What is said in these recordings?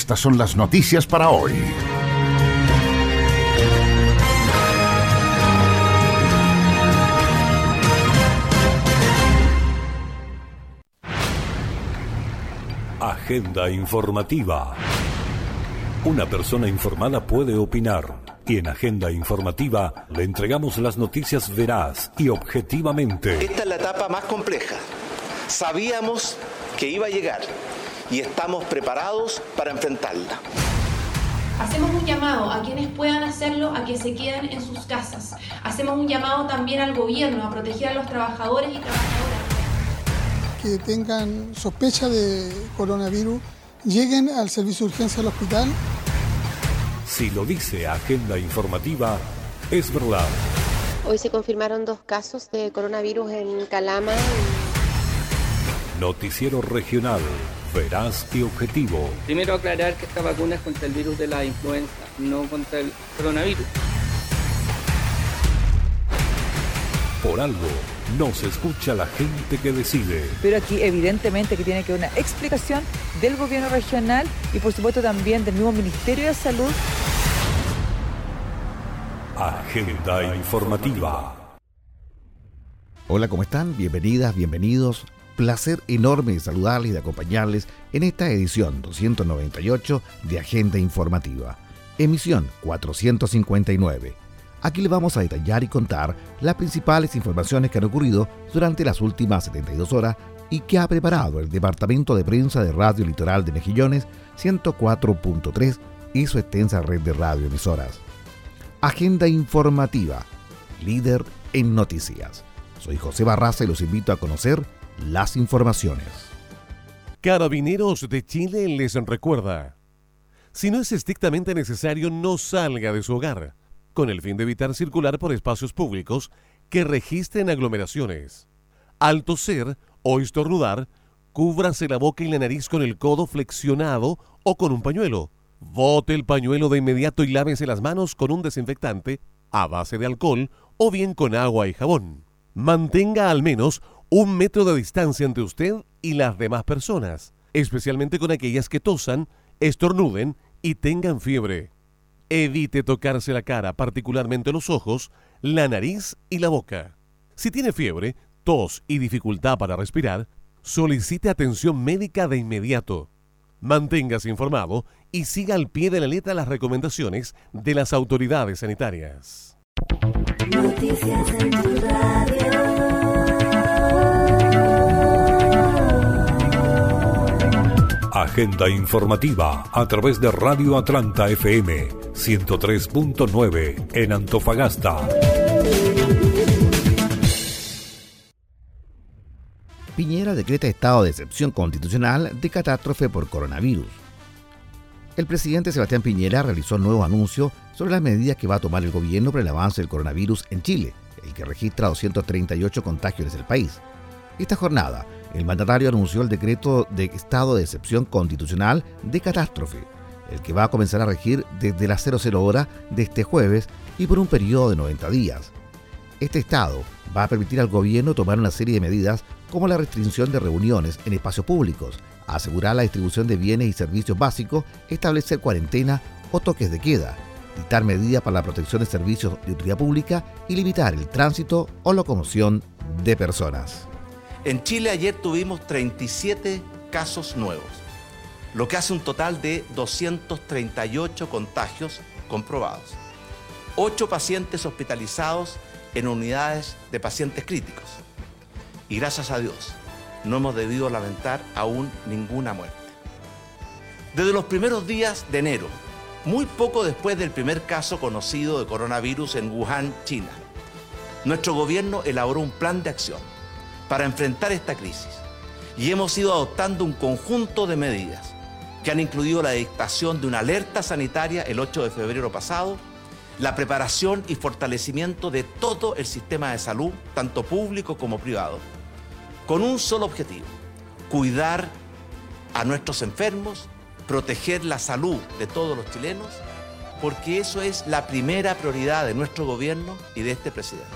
Estas son las noticias para hoy. Agenda informativa. Una persona informada puede opinar y en Agenda Informativa le entregamos las noticias veraz y objetivamente. Esta es la etapa más compleja. Sabíamos que iba a llegar y estamos preparados para enfrentarla. Hacemos un llamado a quienes puedan hacerlo a que se queden en sus casas. Hacemos un llamado también al gobierno a proteger a los trabajadores y trabajadoras. Que tengan sospecha de coronavirus, lleguen al servicio de urgencia del hospital si lo dice Agenda Informativa, es verdad. Hoy se confirmaron dos casos de coronavirus en Calama. Noticiero regional, veraz y objetivo. Primero aclarar que esta vacuna es contra el virus de la influenza, no contra el coronavirus. Por algo, no se escucha la gente que decide. Pero aquí evidentemente que tiene que haber una explicación del gobierno regional y por supuesto también del mismo Ministerio de Salud. Agenda informativa. Hola, ¿cómo están? Bienvenidas, bienvenidos. Placer enorme de saludarles y de acompañarles en esta edición 298 de Agenda Informativa, emisión 459 Aquí le vamos a detallar y contar las principales informaciones que han ocurrido durante las últimas 72 horas y que ha preparado el Departamento de Prensa de Radio Litoral de Mejillones 104.3 y su extensa red de radioemisoras. Agenda informativa, líder en noticias. Soy José Barraza y los invito a conocer las informaciones. Carabineros de Chile les recuerda, si no es estrictamente necesario, no salga de su hogar con el fin de evitar circular por espacios públicos que registren aglomeraciones. Al toser o estornudar, cúbrase la boca y la nariz con el codo flexionado o con un pañuelo. Bote el pañuelo de inmediato y lávese las manos con un desinfectante a base de alcohol o bien con agua y jabón. Mantenga al menos un metro de distancia entre usted y las demás personas, especialmente con aquellas que tosan, estornuden y tengan fiebre. Evite tocarse la cara, particularmente los ojos, la nariz y la boca. Si tiene fiebre, tos y dificultad para respirar, solicite atención médica de inmediato. Manténgase informado y siga al pie de la letra las recomendaciones de las autoridades sanitarias. Agenda informativa a través de Radio Atlanta FM 103.9 en Antofagasta. Piñera decreta estado de excepción constitucional de catástrofe por coronavirus. El presidente Sebastián Piñera realizó un nuevo anuncio sobre las medidas que va a tomar el gobierno para el avance del coronavirus en Chile, el que registra 238 contagios en el país. Esta jornada, el mandatario anunció el decreto de estado de excepción constitucional de catástrofe, el que va a comenzar a regir desde las 00 hora de este jueves y por un periodo de 90 días. Este estado va a permitir al gobierno tomar una serie de medidas como la restricción de reuniones en espacios públicos, asegurar la distribución de bienes y servicios básicos, establecer cuarentena o toques de queda, dictar medidas para la protección de servicios de utilidad pública y limitar el tránsito o locomoción de personas. En Chile ayer tuvimos 37 casos nuevos, lo que hace un total de 238 contagios comprobados. 8 pacientes hospitalizados en unidades de pacientes críticos. Y gracias a Dios, no hemos debido lamentar aún ninguna muerte. Desde los primeros días de enero, muy poco después del primer caso conocido de coronavirus en Wuhan, China, nuestro gobierno elaboró un plan de acción para enfrentar esta crisis y hemos ido adoptando un conjunto de medidas que han incluido la dictación de una alerta sanitaria el 8 de febrero pasado, la preparación y fortalecimiento de todo el sistema de salud, tanto público como privado, con un solo objetivo, cuidar a nuestros enfermos, proteger la salud de todos los chilenos, porque eso es la primera prioridad de nuestro gobierno y de este presidente.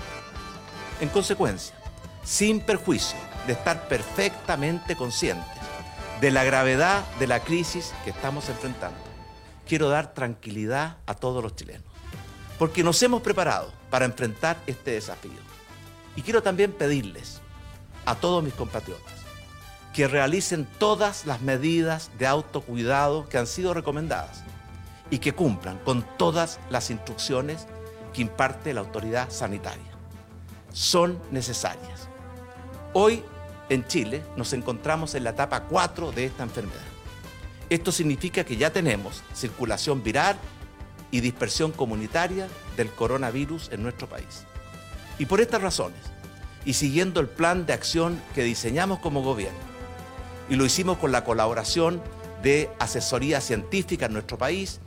En consecuencia, sin perjuicio de estar perfectamente conscientes de la gravedad de la crisis que estamos enfrentando, quiero dar tranquilidad a todos los chilenos, porque nos hemos preparado para enfrentar este desafío. Y quiero también pedirles a todos mis compatriotas que realicen todas las medidas de autocuidado que han sido recomendadas y que cumplan con todas las instrucciones que imparte la autoridad sanitaria. Son necesarias. Hoy en Chile nos encontramos en la etapa 4 de esta enfermedad. Esto significa que ya tenemos circulación viral y dispersión comunitaria del coronavirus en nuestro país. Y por estas razones, y siguiendo el plan de acción que diseñamos como gobierno, y lo hicimos con la colaboración de asesoría científica en nuestro país,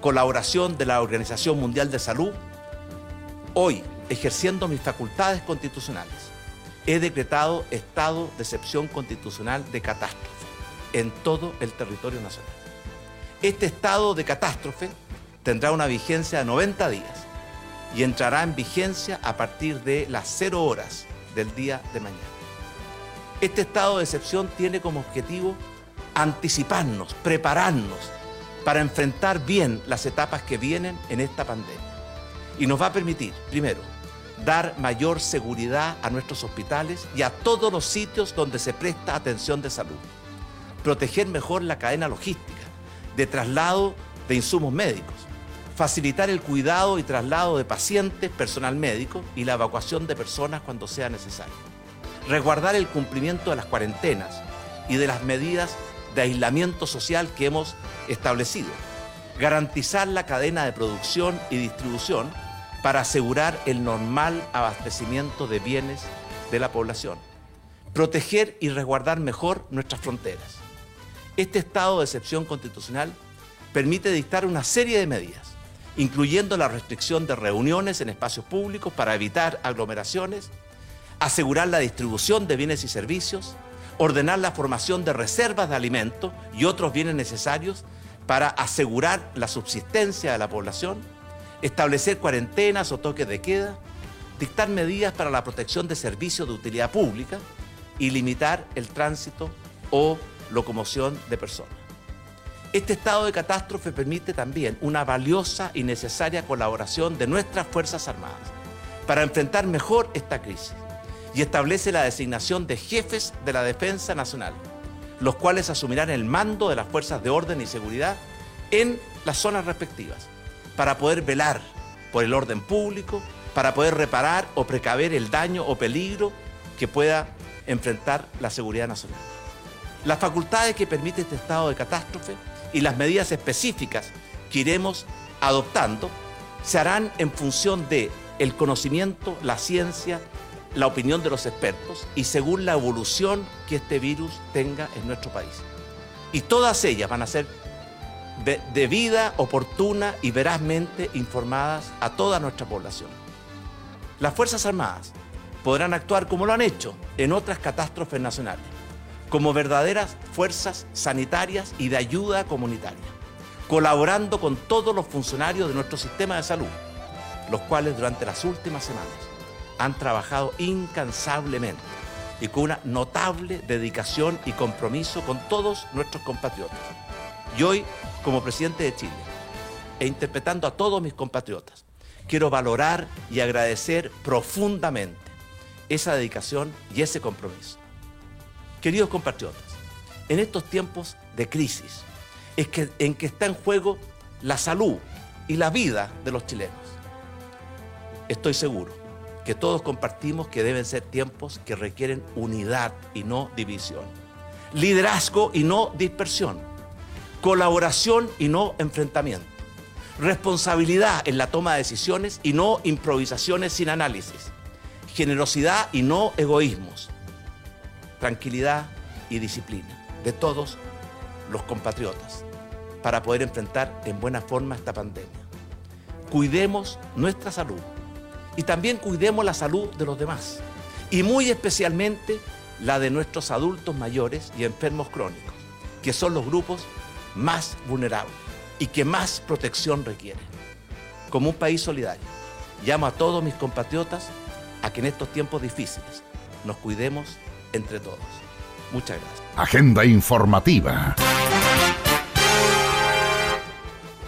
colaboración de la Organización Mundial de Salud, hoy, ejerciendo mis facultades constitucionales, he decretado estado de excepción constitucional de catástrofe en todo el territorio nacional. Este estado de catástrofe tendrá una vigencia de 90 días y entrará en vigencia a partir de las 0 horas del día de mañana. Este estado de excepción tiene como objetivo anticiparnos, prepararnos para enfrentar bien las etapas que vienen en esta pandemia. Y nos va a permitir, primero, dar mayor seguridad a nuestros hospitales y a todos los sitios donde se presta atención de salud. Proteger mejor la cadena logística de traslado de insumos médicos. Facilitar el cuidado y traslado de pacientes, personal médico y la evacuación de personas cuando sea necesario. Resguardar el cumplimiento de las cuarentenas y de las medidas de aislamiento social que hemos establecido. Garantizar la cadena de producción y distribución para asegurar el normal abastecimiento de bienes de la población. Proteger y resguardar mejor nuestras fronteras. Este estado de excepción constitucional permite dictar una serie de medidas, incluyendo la restricción de reuniones en espacios públicos para evitar aglomeraciones, asegurar la distribución de bienes y servicios, ordenar la formación de reservas de alimentos y otros bienes necesarios para asegurar la subsistencia de la población, establecer cuarentenas o toques de queda, dictar medidas para la protección de servicios de utilidad pública y limitar el tránsito o locomoción de personas. Este estado de catástrofe permite también una valiosa y necesaria colaboración de nuestras Fuerzas Armadas para enfrentar mejor esta crisis y establece la designación de jefes de la Defensa Nacional, los cuales asumirán el mando de las fuerzas de orden y seguridad en las zonas respectivas para poder velar por el orden público, para poder reparar o precaver el daño o peligro que pueda enfrentar la seguridad nacional. Las facultades que permite este estado de catástrofe y las medidas específicas que iremos adoptando se harán en función de el conocimiento, la ciencia, la opinión de los expertos y según la evolución que este virus tenga en nuestro país. Y todas ellas van a ser debida, oportuna y verazmente informadas a toda nuestra población. Las Fuerzas Armadas podrán actuar como lo han hecho en otras catástrofes nacionales, como verdaderas fuerzas sanitarias y de ayuda comunitaria, colaborando con todos los funcionarios de nuestro sistema de salud, los cuales durante las últimas semanas han trabajado incansablemente y con una notable dedicación y compromiso con todos nuestros compatriotas. Y hoy como presidente de Chile e interpretando a todos mis compatriotas, quiero valorar y agradecer profundamente esa dedicación y ese compromiso. Queridos compatriotas, en estos tiempos de crisis es que, en que está en juego la salud y la vida de los chilenos, estoy seguro que todos compartimos que deben ser tiempos que requieren unidad y no división, liderazgo y no dispersión colaboración y no enfrentamiento, responsabilidad en la toma de decisiones y no improvisaciones sin análisis, generosidad y no egoísmos, tranquilidad y disciplina de todos los compatriotas para poder enfrentar en buena forma esta pandemia. Cuidemos nuestra salud y también cuidemos la salud de los demás y muy especialmente la de nuestros adultos mayores y enfermos crónicos, que son los grupos más vulnerables y que más protección requieren. Como un país solidario, llamo a todos mis compatriotas a que en estos tiempos difíciles nos cuidemos entre todos. Muchas gracias. Agenda informativa.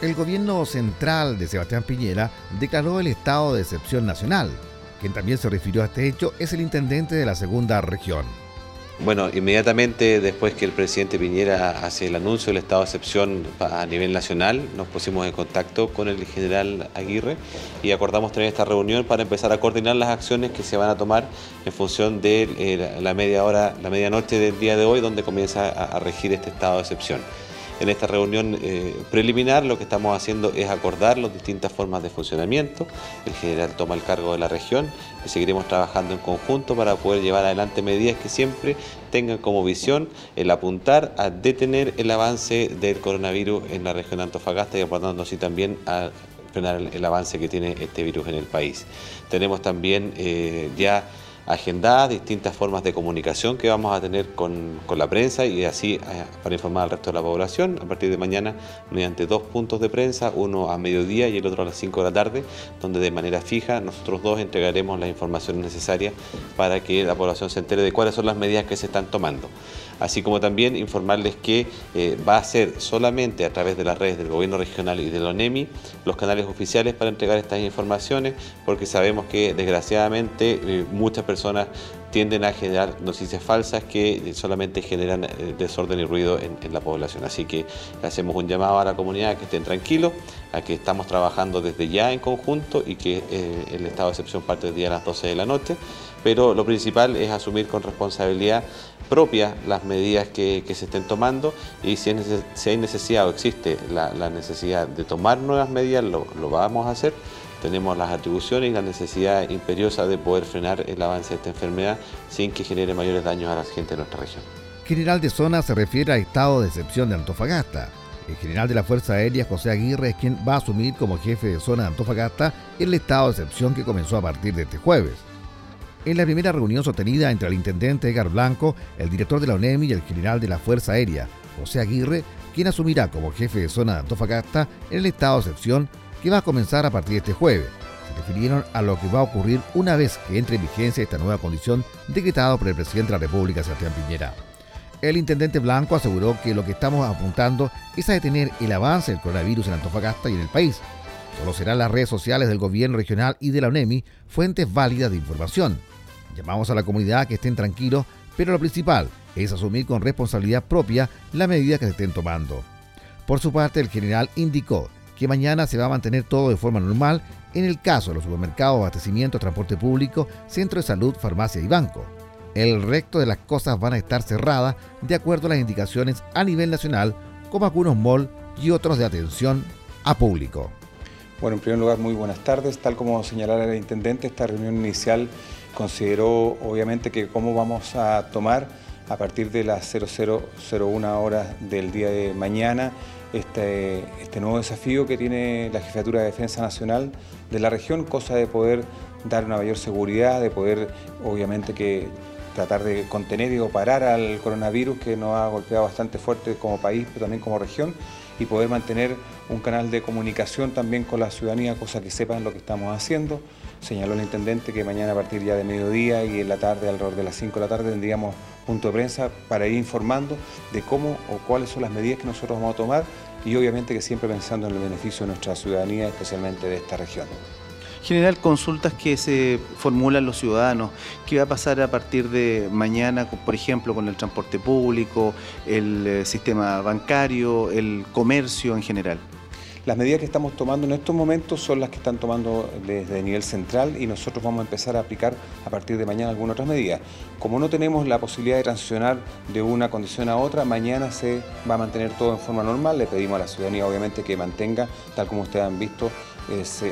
El gobierno central de Sebastián Piñera declaró el estado de excepción nacional. Quien también se refirió a este hecho es el intendente de la segunda región. Bueno, inmediatamente después que el presidente Piñera hace el anuncio del estado de excepción a nivel nacional, nos pusimos en contacto con el general Aguirre y acordamos tener esta reunión para empezar a coordinar las acciones que se van a tomar en función de eh, la media hora, la medianoche del día de hoy, donde comienza a regir este estado de excepción. En esta reunión eh, preliminar lo que estamos haciendo es acordar las distintas formas de funcionamiento. El general toma el cargo de la región y seguiremos trabajando en conjunto para poder llevar adelante medidas que siempre tengan como visión el apuntar a detener el avance del coronavirus en la región de Antofagasta y aportando así también a frenar el, avance que tiene este virus en el país. Tenemos también eh, ya agendadas, distintas formas de comunicación que vamos a tener con, la prensa y así eh, para informar al resto de la población. A partir de mañana mediante dos puntos de prensa, uno a mediodía y el otro a las 5 de la tarde, donde de manera fija nosotros dos entregaremos las informaciones necesarias para que la población se entere de cuáles son las medidas que se están tomando así como también informarles que eh, va a ser solamente a través de las redes del gobierno regional y de la ONEMI los canales oficiales para entregar estas informaciones, porque sabemos que desgraciadamente eh, muchas personas tienden a generar noticias falsas que solamente generan eh, desorden y ruido en, la población. Así que hacemos un llamado a la comunidad a que estén tranquilos, a que estamos trabajando desde ya en conjunto y que el estado de excepción parte el día a las 12 de la noche pero lo principal es asumir con responsabilidad propia las medidas que, se estén tomando y si, hay necesidad o existe la, necesidad de tomar nuevas medidas, lo, vamos a hacer. Tenemos las atribuciones y la necesidad imperiosa de poder frenar el avance de esta enfermedad sin que genere mayores daños a la gente de nuestra región. General de zona se refiere al estado de excepción de Antofagasta. El general de la Fuerza Aérea, José Aguirre, es quien va a asumir como jefe de zona de Antofagasta el estado de excepción que comenzó a partir de este jueves. En la primera reunión sostenida entre el intendente Edgar Blanco, el director de la ONEMI y el general de la Fuerza Aérea, José Aguirre, quien asumirá como jefe de zona de Antofagasta en el estado de excepción que va a comenzar a partir de este jueves. Se refirieron a lo que va a ocurrir una vez que entre en vigencia esta nueva condición decretada por el presidente de la República, Sebastián Piñera. El intendente Blanco aseguró que lo que estamos apuntando es a detener el avance del coronavirus en Antofagasta y en el país. Solo serán las redes sociales del gobierno regional y de la UNEMI fuentes válidas de información. Llamamos a la comunidad a que estén tranquilos, pero lo principal es asumir con responsabilidad propia la medida que se estén tomando. Por su parte, el general indicó que mañana se va a mantener todo de forma normal en el caso de los supermercados, abastecimiento, transporte público, centro de salud, farmacia y banco. El resto de las cosas van a estar cerradas de acuerdo a las indicaciones a nivel nacional, como algunos malls y otros de atención a público. Bueno, en primer lugar, muy buenas tardes. Tal como señalara el intendente, esta reunión inicial consideró obviamente que cómo vamos a tomar a partir de las 0001 horas del día de mañana este, este nuevo desafío que tiene la Jefatura de Defensa Nacional de la región, cosa de poder dar una mayor seguridad, de poder obviamente que tratar de contener y parar al coronavirus que nos ha golpeado bastante fuerte como país, pero también como región, y poder mantener un canal de comunicación también con la ciudadanía, cosa que sepan lo que estamos haciendo. Señaló el intendente que mañana a partir ya de mediodía y en la tarde, alrededor de las 5 de la tarde, tendríamos punto de prensa para ir informando de cómo o cuáles son las medidas que nosotros vamos a tomar y obviamente que siempre pensando en el beneficio de nuestra ciudadanía, especialmente de esta región. General, consultas que se formulan los ciudadanos. ¿Qué va a pasar a partir de mañana, por ejemplo, con el transporte público, el eh, sistema bancario, el comercio en general? Las medidas que estamos tomando en estos momentos son las que están tomando desde el nivel central y nosotros vamos a empezar a aplicar a partir de mañana algunas otras medidas. Como no tenemos la posibilidad de transicionar de una condición a otra, mañana se va a mantener todo en forma normal. Le pedimos a la ciudadanía obviamente que mantenga, tal como ustedes han visto,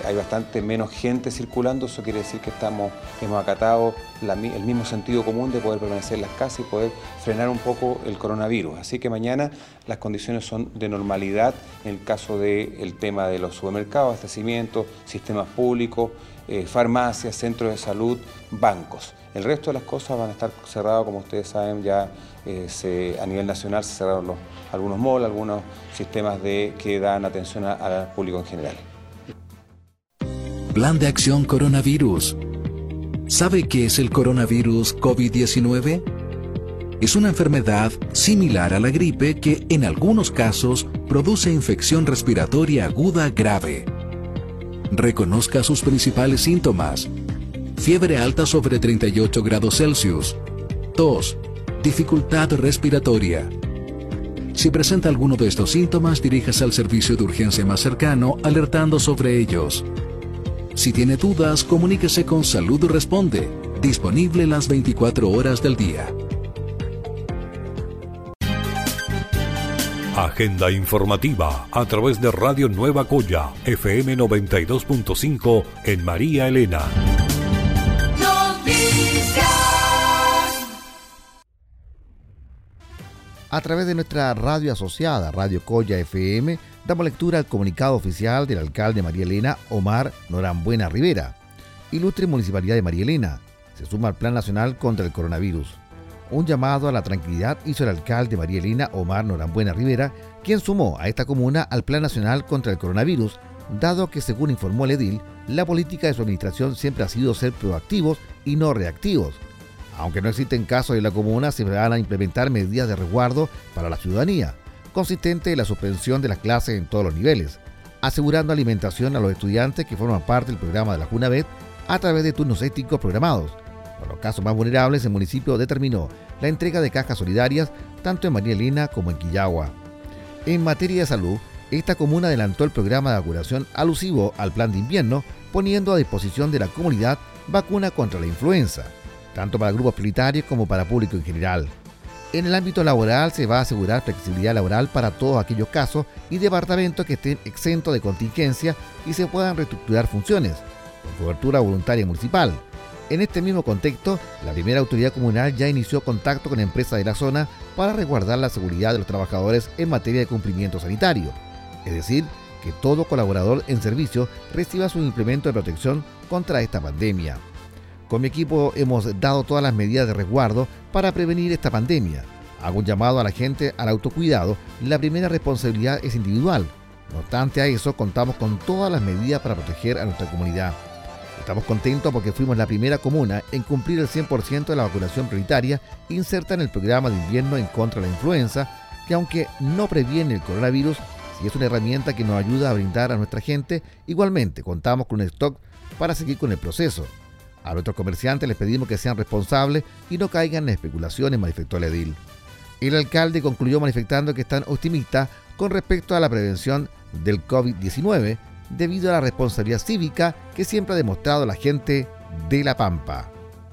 hay bastante menos gente circulando, eso quiere decir que estamos, hemos acatado el mismo sentido común de poder permanecer en las casas y poder frenar un poco el coronavirus. Así que mañana las condiciones son de normalidad en el caso del tema de los supermercados, abastecimientos, sistemas públicos, eh, farmacias, centros de salud, bancos. El resto de las cosas van a estar cerradas, como ustedes saben, ya eh, a nivel nacional se cerraron algunos malls, algunos sistemas de, que dan atención al público en general. Plan de acción coronavirus. ¿Sabe qué es el coronavirus COVID-19? Es una enfermedad similar a la gripe que en algunos casos produce infección respiratoria aguda grave. Reconozca sus principales síntomas. Fiebre alta sobre 38 grados Celsius. Tos. Dificultad respiratoria. Si presenta alguno de estos síntomas, diríjase al servicio de urgencia más cercano alertando sobre ellos. Si tiene dudas, comuníquese con Salud Responde, disponible las 24 horas del día. Agenda informativa a través de Radio Nueva Coya, FM 92.5 en María Elena. A través de nuestra radio asociada, Radio Coya FM, damos lectura al comunicado oficial del alcalde María Elena, Omar Norambuena Rivera. Ilustre Municipalidad de María Elena, se suma al Plan Nacional contra el Coronavirus. Un llamado a la tranquilidad hizo el alcalde María Elena, Omar Norambuena Rivera, quien sumó a esta comuna al Plan Nacional contra el Coronavirus, dado que, según informó el edil, la política de su administración siempre ha sido ser proactivos y no reactivos. Aunque no existen casos en la comuna, se van a implementar medidas de resguardo para la ciudadanía consistente en la suspensión de las clases en todos los niveles, asegurando alimentación a los estudiantes que forman parte del programa de la JUNAVET a través de turnos éticos programados. Para los casos más vulnerables, el municipio determinó la entrega de cajas solidarias tanto en María Elena como en Quillagua. En materia de salud, esta comuna adelantó el programa de vacunación alusivo al plan de invierno, poniendo a disposición de la comunidad vacuna contra la influenza, tanto para grupos prioritarios como para público en general. En el ámbito laboral se va a asegurar flexibilidad laboral para todos aquellos casos y departamentos que estén exentos de contingencia y se puedan reestructurar funciones, con cobertura voluntaria municipal. En este mismo contexto, la primera autoridad comunal ya inició contacto con empresas de la zona para resguardar la seguridad de los trabajadores en materia de cumplimiento sanitario. Es decir, que todo colaborador en servicio reciba su implemento de protección contra esta pandemia. Con mi equipo hemos dado todas las medidas de resguardo para prevenir esta pandemia. Hago un llamado a la gente al autocuidado. La primera responsabilidad es individual. No obstante a eso, contamos con todas las medidas para proteger a nuestra comunidad. Estamos contentos porque fuimos la primera comuna en cumplir el 100% de la vacunación prioritaria inserta en el programa de invierno en contra de la influenza, que aunque no previene el coronavirus, sí es una herramienta que nos ayuda a brindar a nuestra gente, igualmente contamos con un stock para seguir con el proceso. A nuestros comerciantes les pedimos que sean responsables y no caigan en especulaciones, manifestó el edil. El alcalde concluyó manifestando que están optimistas con respecto a la prevención del COVID-19 debido a la responsabilidad cívica que siempre ha demostrado la gente de La Pampa.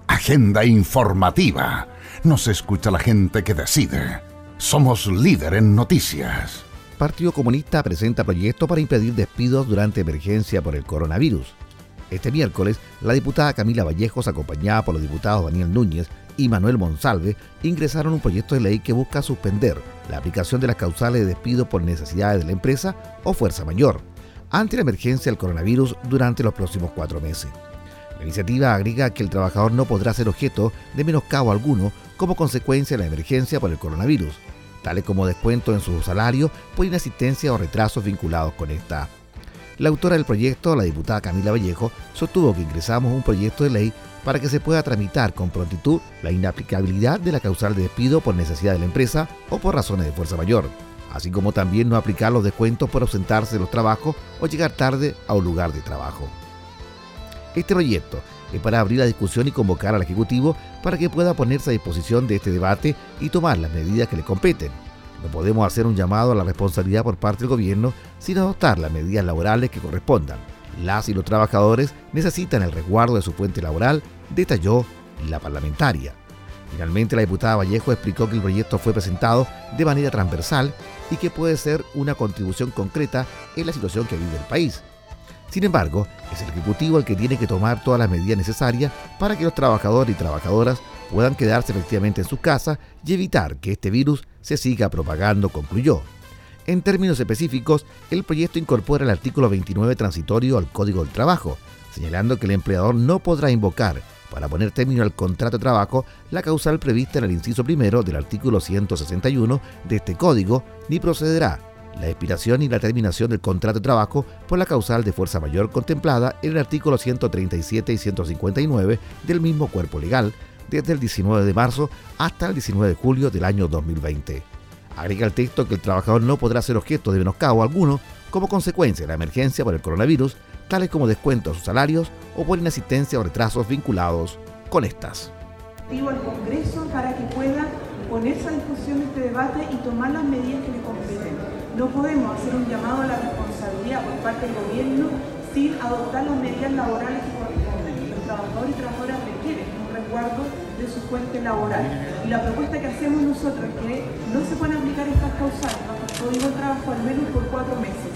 Agenda informativa. Nos escucha la gente que decide. Somos líder en noticias. Partido Comunista presenta proyecto para impedir despidos durante emergencia por el coronavirus. Este miércoles, la diputada Camila Vallejos, acompañada por los diputados Daniel Núñez y Manuel Monsalve, ingresaron un proyecto de ley que busca suspender la aplicación de las causales de despido por necesidades de la empresa o fuerza mayor, ante la emergencia del coronavirus durante los próximos cuatro meses. La iniciativa agrega que el trabajador no podrá ser objeto de menoscabo alguno como consecuencia de la emergencia por el coronavirus, tales como descuento en su salario por inasistencia o retrasos vinculados con esta. La autora del proyecto, la diputada Camila Vallejo, sostuvo que ingresamos un proyecto de ley para que se pueda tramitar con prontitud la inaplicabilidad de la causal de despido por necesidad de la empresa o por razones de fuerza mayor, así como también no aplicar los descuentos por ausentarse de los trabajos o llegar tarde a un lugar de trabajo. Este proyecto es para abrir la discusión y convocar al Ejecutivo para que pueda ponerse a disposición de este debate y tomar las medidas que le competen no podemos hacer un llamado a la responsabilidad por parte del gobierno sin adoptar las medidas laborales que correspondan. Las y los trabajadores necesitan el resguardo de su fuente laboral, detalló la parlamentaria. Finalmente, la diputada Vallejo explicó que el proyecto fue presentado de manera transversal y que puede ser una contribución concreta en la situación que vive el país. Sin embargo, es el Ejecutivo el que tiene que tomar todas las medidas necesarias para que los trabajadores y trabajadoras puedan quedarse efectivamente en sus casas y evitar que este virus se siga propagando, concluyó. En términos específicos, el proyecto incorpora el artículo 29 transitorio al Código del Trabajo, señalando que el empleador no podrá invocar para poner término al contrato de trabajo la causal prevista en el inciso primero del artículo 161 de este código, ni procederá la expiración y la terminación del contrato de trabajo por la causal de fuerza mayor contemplada en el artículo 137 y 159 del mismo cuerpo legal desde el 19 de marzo hasta el 19 de julio del año 2020. Agrega el texto que el trabajador no podrá ser objeto de menoscabo alguno como consecuencia de la emergencia por el coronavirus, tales como descuento a sus salarios o por inasistencia o retrasos vinculados con estas. al Congreso para que pueda ponerse a discusión este debate y tomar las medidas que le competen. No podemos hacer un llamado a la responsabilidad por parte del gobierno sin adoptar las medidas laborales que corresponden. Los trabajadores y trabajadoras resguardo de su fuente laboral. Y la propuesta que hacemos nosotros es que no se puedan aplicar estas causales bajo el Código de Trabajo al menos por cuatro meses.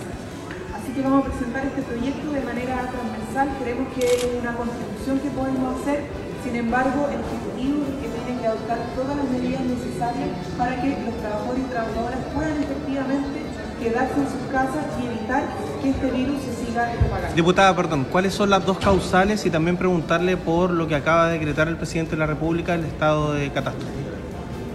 Así que vamos a presentar este proyecto de manera transversal. Creemos que es una contribución que podemos hacer. Sin embargo, el Ejecutivo es que tiene que adoptar todas las medidas necesarias para que los trabajadores y trabajadoras puedan efectivamente quedarse en sus casas y evitar que este virus se siga propagando. Diputada, perdón, ¿cuáles son las dos causales y también preguntarle por lo que acaba de decretar el presidente de la República, el estado de catástrofe?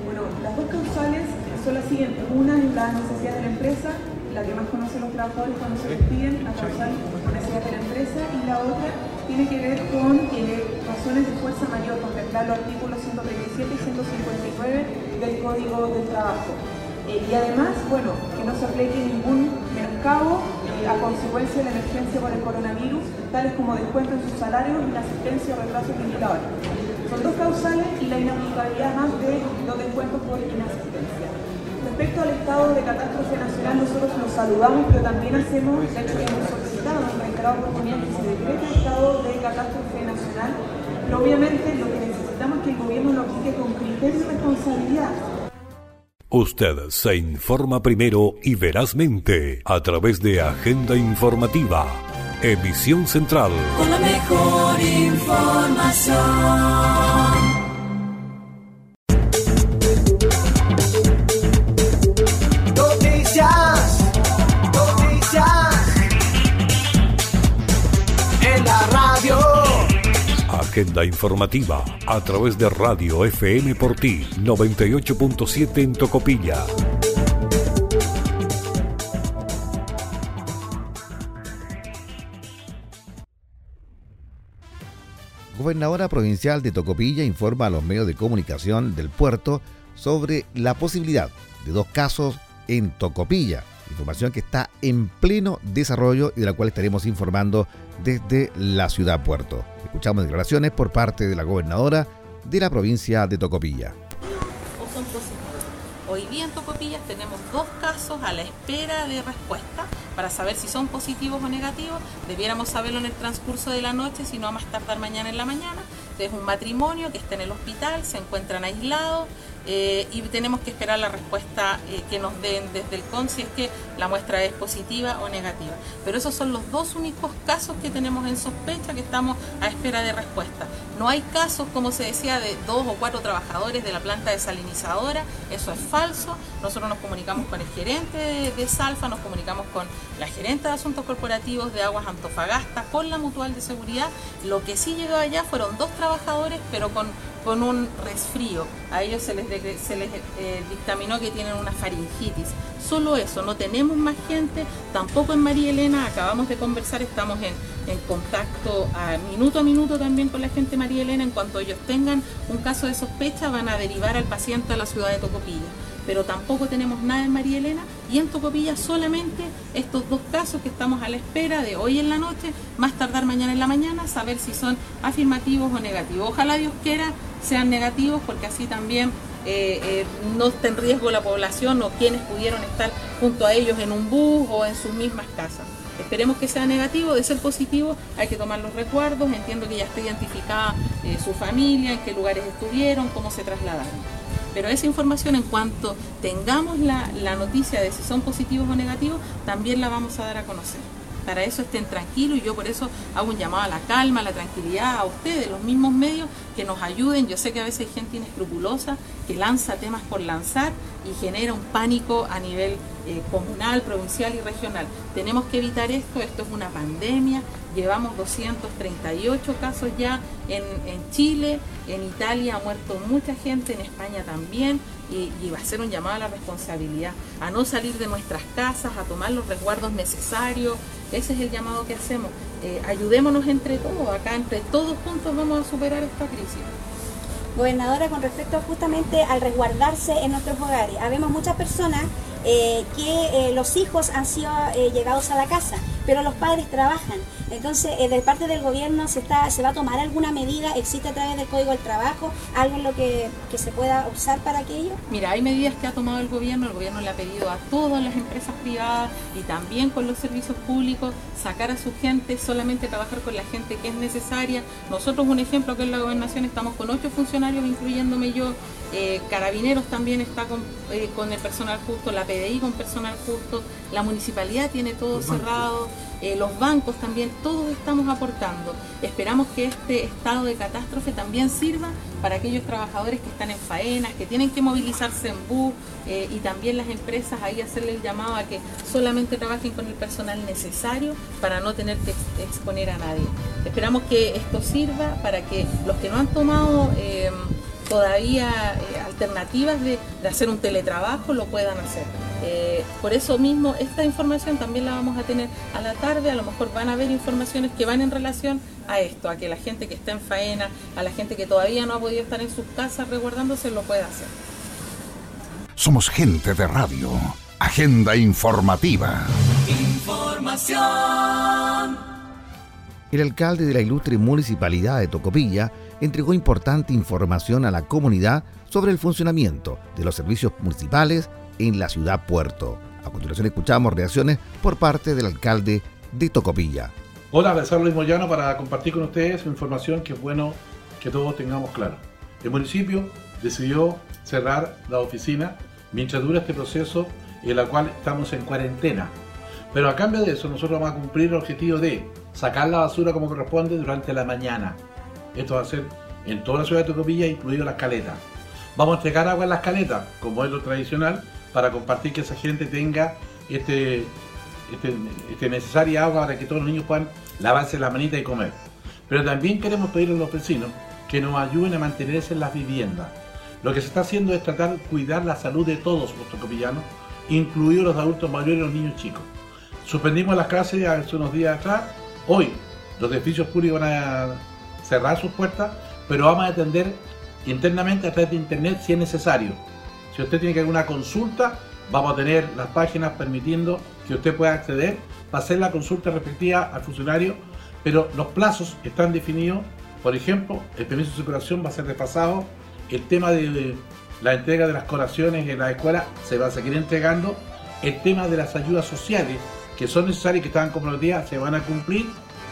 Bueno, las dos causales son las siguientes. Una es la necesidad de la empresa, la que más conocen los trabajadores cuando se despiden, la causal por necesidad de la empresa, y la otra tiene que ver con eh, razones de fuerza mayor, contemplar los artículos 137 y 159 del Código del Trabajo. Eh, y además, bueno, que no se aplique ningún menoscabo eh, a consecuencia de la emergencia por el coronavirus, tales como descuento en sus salarios, inasistencia o retrasos vinculadores. Son dos causales y la inaplicabilidad más de los descuentos por inasistencia. Respecto al estado de catástrofe nacional, nosotros lo saludamos, pero también hacemos, de hecho hemos solicitado en reiteradas oportunidades que se decrete el estado de catástrofe nacional, pero obviamente lo que necesitamos es que el gobierno lo aplique con criterio y responsabilidad Usted se informa primero y verazmente a través de Agenda Informativa, emisión central. Con la mejor información. Agenda informativa a través de Radio FM por ti 98.7 en Tocopilla. Gobernadora provincial de Tocopilla informa a los medios de comunicación del puerto sobre la posibilidad de dos casos en Tocopilla, información que está en pleno desarrollo y de la cual estaremos informando desde la ciudad puerto. Escuchamos declaraciones por parte de la gobernadora de la provincia de Tocopilla. Hoy día en Tocopillas tenemos dos casos a la espera de respuesta para saber si son positivos o negativos. Debiéramos saberlo en el transcurso de la noche, si no a más tardar mañana en la mañana. Es un matrimonio que está en el hospital, se encuentran aislados, eh, y tenemos que esperar la respuesta eh, que nos den desde el CON si es que la muestra es positiva o negativa. Pero esos son los dos únicos casos que tenemos en sospecha que estamos a espera de respuesta. No hay casos, como se decía, de dos o cuatro trabajadores de la planta desalinizadora, eso es falso. Nosotros nos comunicamos con el gerente de, de Salfa, nos comunicamos con la gerente de Asuntos Corporativos de Aguas Antofagasta, con la Mutual de Seguridad. Lo que sí llegó allá fueron dos trabajadores, pero con con un resfrío. A ellos se les, eh, dictaminó que tienen una faringitis. Solo eso, no tenemos más gente, tampoco en María Elena, acabamos de conversar, estamos en, en contacto a minuto a minuto también con la gente de María Elena. En cuanto ellos tengan un caso de sospecha, van a derivar al paciente a la ciudad de Tocopilla pero tampoco tenemos nada en María Elena y en Tocopilla solamente estos dos casos que estamos a la espera de hoy en la noche, más tardar mañana en la mañana, saber si son afirmativos o negativos. Ojalá Dios quiera sean negativos porque así también eh, eh, no está en riesgo la población o quienes pudieron estar junto a ellos en un bus o en sus mismas casas. Esperemos que sea negativo, de ser positivo hay que tomar los recuerdos, entiendo que ya está identificada eh, su familia, en qué lugares estuvieron, cómo se trasladaron. Pero esa información, en cuanto tengamos la, noticia de si son positivos o negativos, también la vamos a dar a conocer. Para eso estén tranquilos. Y yo por eso hago un llamado a la calma, a la tranquilidad, a ustedes, los mismos medios, que nos ayuden. Yo sé que a veces hay gente inescrupulosa que lanza temas por lanzar y genera un pánico a nivel eh, comunal, provincial y regional. Tenemos que evitar esto, esto es una pandemia, llevamos 238 casos ya en, en Chile, en Italia ha muerto mucha gente, en España también, y, va a ser un llamado a la responsabilidad, a no salir de nuestras casas, a tomar los resguardos necesarios. Ese es el llamado que hacemos. Eh, ayudémonos entre todos, acá entre todos juntos vamos a superar esta crisis. Gobernadora, con respecto justamente al resguardarse en nuestros hogares, habemos muchas personas eh, que eh, los hijos han sido eh, llegados a la casa, pero los padres trabajan. Entonces, eh, de parte del gobierno se está se va a tomar alguna medida, existe a través del Código del Trabajo, algo en lo que, que se pueda usar para aquello. Mira, hay medidas que ha tomado el gobierno, el gobierno le ha pedido a todas las empresas privadas y también con los servicios públicos sacar a su gente, solamente trabajar con la gente que es necesaria. Nosotros, un ejemplo que en la gobernación estamos con ocho funcionarios, incluyéndome yo, Carabineros también está con, con, el personal justo, la PDI con personal justo, la municipalidad tiene todo los cerrado, eh, los bancos también, todos estamos aportando. Esperamos que este estado de catástrofe también sirva para aquellos trabajadores que están en faenas, que tienen que movilizarse en bus y también las empresas ahí hacerle el llamado a que solamente trabajen con el personal necesario para no tener que exponer a nadie. Esperamos que esto sirva para que los que no han tomado todavía eh, alternativas de, de, hacer un teletrabajo lo puedan hacer. Eh, por eso mismo esta información también la vamos a tener a la tarde, a lo mejor van a haber informaciones que van en relación a esto, a que la gente que está en faena, a la gente que todavía no ha podido estar en sus casas resguardándose lo pueda hacer. Somos gente de radio, agenda informativa. Información. El alcalde de la ilustre municipalidad de Tocopilla entregó importante información a la comunidad sobre el funcionamiento de los servicios municipales en la ciudad puerto. A continuación escuchamos reacciones por parte del alcalde de Tocopilla. Hola, Alessandro Luis Moyano para compartir con ustedes información que es bueno que todos tengamos claro. El municipio decidió cerrar la oficina mientras dura este proceso en el cual estamos en cuarentena. Pero a cambio de eso nosotros vamos a cumplir el objetivo de sacar la basura como corresponde durante la mañana. Esto va a ser en toda la ciudad de Tocopilla, incluido las caletas. Vamos a entregar agua en las caletas, como es lo tradicional, para compartir que esa gente tenga este, este, este necesaria agua para que todos los niños puedan lavarse la manita y comer. Pero también queremos pedirle a los vecinos que nos ayuden a mantenerse en las viviendas. Lo que se está haciendo es tratar de cuidar la salud de todos los tocopillanos, incluidos los adultos mayores y los niños chicos. Suspendimos las clases hace unos días atrás. Hoy los edificios públicos van a cerrar sus puertas, pero vamos a atender internamente a través de internet si es necesario. Si usted tiene que alguna consulta, vamos a tener las páginas permitiendo que usted pueda acceder para hacer la consulta respectiva al funcionario, pero los plazos están definidos. Por ejemplo, el permiso de circulación va a ser repasado, el tema de la entrega de las colaciones en la escuela se va a seguir entregando, el tema de las ayudas sociales que son necesarias y que estaban comprometidas se van a cumplir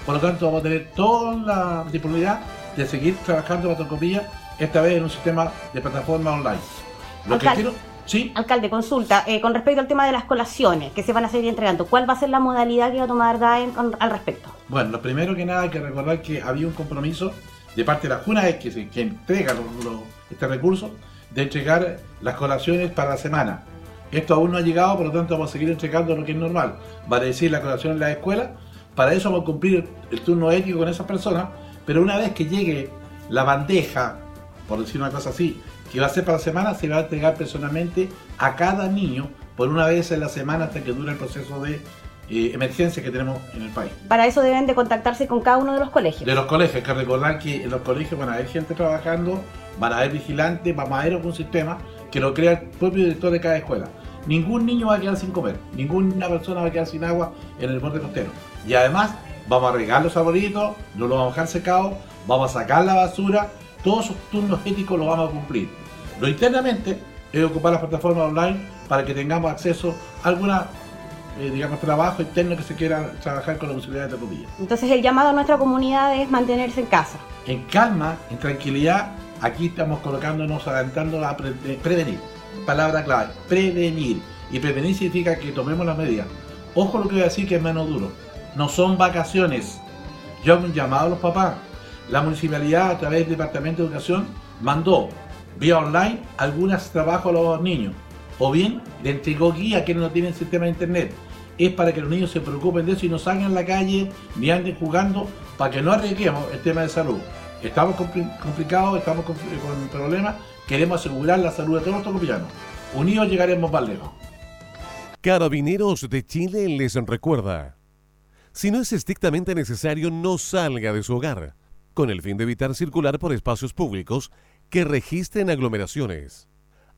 por lo tanto, vamos a tener toda la disponibilidad de seguir trabajando con Tocopilla, esta vez en un sistema de plataforma online. Lo Alcalde, que quiero, ¿sí? Alcalde, consulta, eh, con respecto al tema de las colaciones que se van a seguir entregando, ¿cuál va a ser la modalidad que va a tomar con, al respecto? Bueno, lo primero que nada hay que recordar que había un compromiso de parte de la Junta que, se, que entrega lo, lo, este recurso de entregar las colaciones para la semana. Esto aún no ha llegado, por lo tanto vamos a seguir entregando lo que es normal. Va a decir la colación en la escuela para eso vamos a cumplir el turno ético con esas personas, pero una vez que llegue la bandeja, por decir una cosa así, que va a ser para la semana, se va a entregar personalmente a cada niño por una vez en la semana hasta que dure el proceso de eh, emergencia que tenemos en el país. Para eso deben de contactarse con cada uno de los colegios. De los colegios, hay que recordar que en los colegios van a haber gente trabajando, van a haber vigilantes, vamos a haber algún sistema que lo crea el propio director de cada escuela. Ningún niño va a quedar sin comer, ninguna persona va a quedar sin agua en el borde costero. Y además vamos a regar los arbolitos, no los vamos a dejar secados, vamos a sacar la basura, todos esos turnos éticos los vamos a cumplir. Lo internamente es ocupar las plataformas online para que tengamos acceso a alguna eh, digamos, trabajo interno que se quiera trabajar con la municipalidad de Tocopilla. Entonces el llamado a nuestra comunidad es mantenerse en casa. En calma, en tranquilidad, aquí estamos colocándonos, adelantando a pre prevenir. Palabra clave, prevenir. Y prevenir significa que tomemos las medidas. Ojo lo que voy a decir que es menos duro. No son vacaciones. Yo hago un llamado a los papás. La municipalidad, a través del Departamento de Educación, mandó vía online algunos trabajos a los niños. O bien le entregó guía a quienes no tienen sistema de internet. Es para que los niños se preocupen de eso y no salgan a la calle ni anden jugando para que no arriesguemos el tema de salud. Estamos complicados, estamos con, con problemas, queremos asegurar la salud de todos los tocopianos. Unidos llegaremos más lejos. Carabineros de Chile les recuerda, si no es estrictamente necesario, no salga de su hogar, con el fin de evitar circular por espacios públicos que registren aglomeraciones.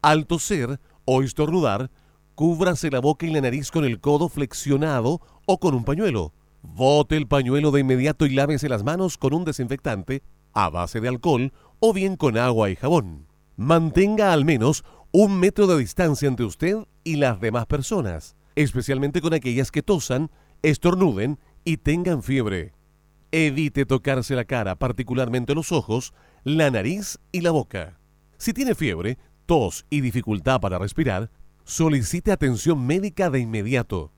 Al toser o estornudar, cúbrase la boca y la nariz con el codo flexionado o con un pañuelo. Bote el pañuelo de inmediato y lávese las manos con un desinfectante a base de alcohol o bien con agua y jabón. Mantenga al menos un metro de distancia entre usted y las demás personas, especialmente con aquellas que tosan, estornuden y tengan fiebre. Evite tocarse la cara, particularmente los ojos, la nariz y la boca. Si tiene fiebre, tos y dificultad para respirar, solicite atención médica de inmediato.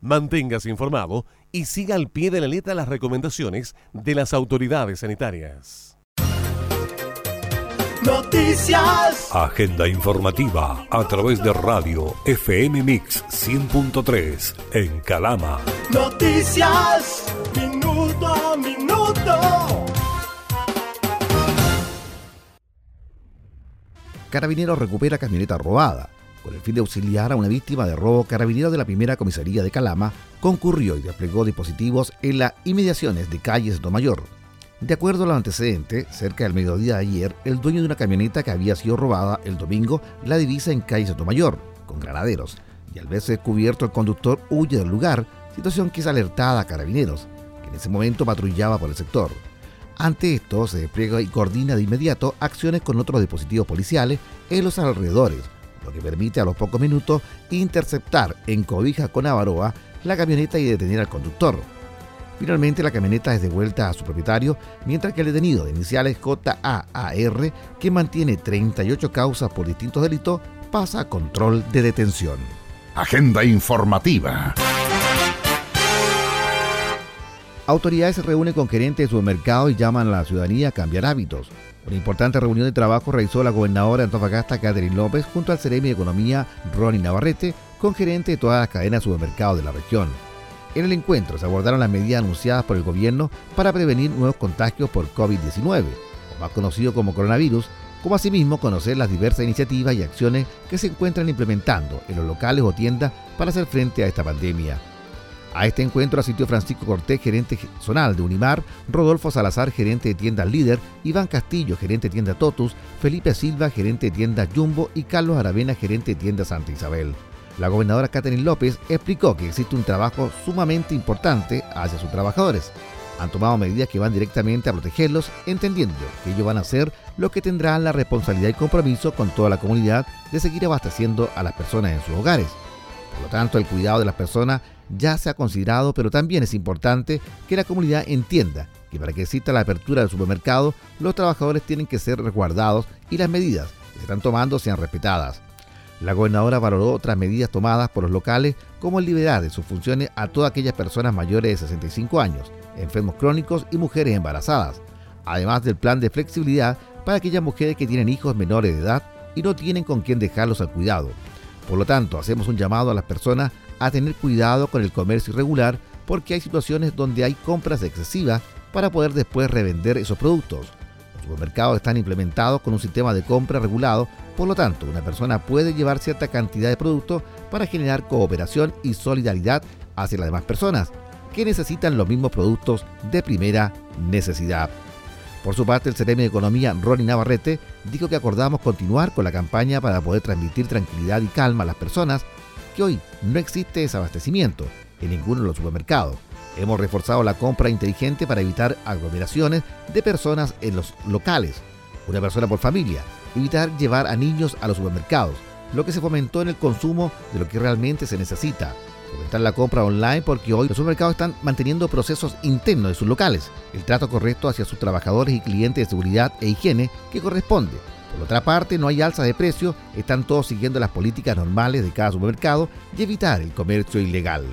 Manténgase informado y siga al pie de la letra las recomendaciones de las autoridades sanitarias. Noticias. Agenda informativa a través de radio FM Mix 100.3 en Calama. Noticias. Minuto a minuto. Carabineros recupera camioneta robada. Con el fin de auxiliar a una víctima de robo, Carabineros de la primera comisaría de Calama concurrió y desplegó dispositivos en las inmediaciones de calles Mayor. De acuerdo a los antecedentes, cerca del mediodía de ayer, el dueño de una camioneta que había sido robada el domingo la divisa en calle Sotomayor, con granaderos, y al verse descubierto el conductor huye del lugar, situación que es alertada a carabineros, que en ese momento patrullaba por el sector. Ante esto, se despliega y coordina de inmediato acciones con otros dispositivos policiales en los alrededores, lo que permite a los pocos minutos interceptar en cobija con Avaroa la camioneta y detener al conductor. Finalmente, la camioneta es devuelta a su propietario, mientras que el detenido de iniciales JAAR, que mantiene 38 causas por distintos delitos, pasa a control de detención. Agenda informativa. Autoridades se reúnen con gerentes de supermercados y llaman a la ciudadanía a cambiar hábitos. Una importante reunión de trabajo realizó la gobernadora de Antofagasta, Catherine López, junto al Ceremi de Economía, Ronnie Navarrete, con gerentes de todas las cadenas de supermercados de la región. En el encuentro se abordaron las medidas anunciadas por el gobierno para prevenir nuevos contagios por COVID-19, o más conocido como coronavirus, como asimismo conocer las diversas iniciativas y acciones que se encuentran implementando en los locales o tiendas para hacer frente a esta pandemia. A este encuentro asistió Francisco Cortés, gerente zonal de Unimar, Rodolfo Salazar, gerente de tiendas Líder, Iván Castillo, gerente de tienda Totus, Felipe Silva, gerente de tienda Jumbo y Carlos Aravena, gerente de tienda Santa Isabel. La gobernadora Catherine López explicó que existe un trabajo sumamente importante hacia sus trabajadores. Han tomado medidas que van directamente a protegerlos, entendiendo que ellos van a ser los que tendrán la responsabilidad y compromiso con toda la comunidad de seguir abasteciendo a las personas en sus hogares. Por lo tanto, el cuidado de las personas ya se ha considerado, pero también es importante que la comunidad entienda que para que exista la apertura del supermercado, los trabajadores tienen que ser resguardados y las medidas que se están tomando sean respetadas. La gobernadora valoró otras medidas tomadas por los locales, como liberar de sus funciones a todas aquellas personas mayores de 65 años, enfermos crónicos y mujeres embarazadas, además del plan de flexibilidad para aquellas mujeres que tienen hijos menores de edad y no tienen con quién dejarlos al cuidado. Por lo tanto, hacemos un llamado a las personas a tener cuidado con el comercio irregular porque hay situaciones donde hay compras excesivas para poder después revender esos productos. Supermercados están implementados con un sistema de compra regulado, por lo tanto, una persona puede llevar cierta cantidad de productos para generar cooperación y solidaridad hacia las demás personas que necesitan los mismos productos de primera necesidad. Por su parte, el CRM de Economía, Ronnie Navarrete, dijo que acordamos continuar con la campaña para poder transmitir tranquilidad y calma a las personas que hoy no existe desabastecimiento en ninguno de los supermercados. Hemos reforzado la compra inteligente para evitar aglomeraciones de personas en los locales, una persona por familia, evitar llevar a niños a los supermercados, lo que se fomentó en el consumo de lo que realmente se necesita, fomentar la compra online porque hoy los supermercados están manteniendo procesos internos de sus locales, el trato correcto hacia sus trabajadores y clientes de seguridad e higiene que corresponde, por otra parte, no hay alza de precios, están todos siguiendo las políticas normales de cada supermercado y evitar el comercio ilegal.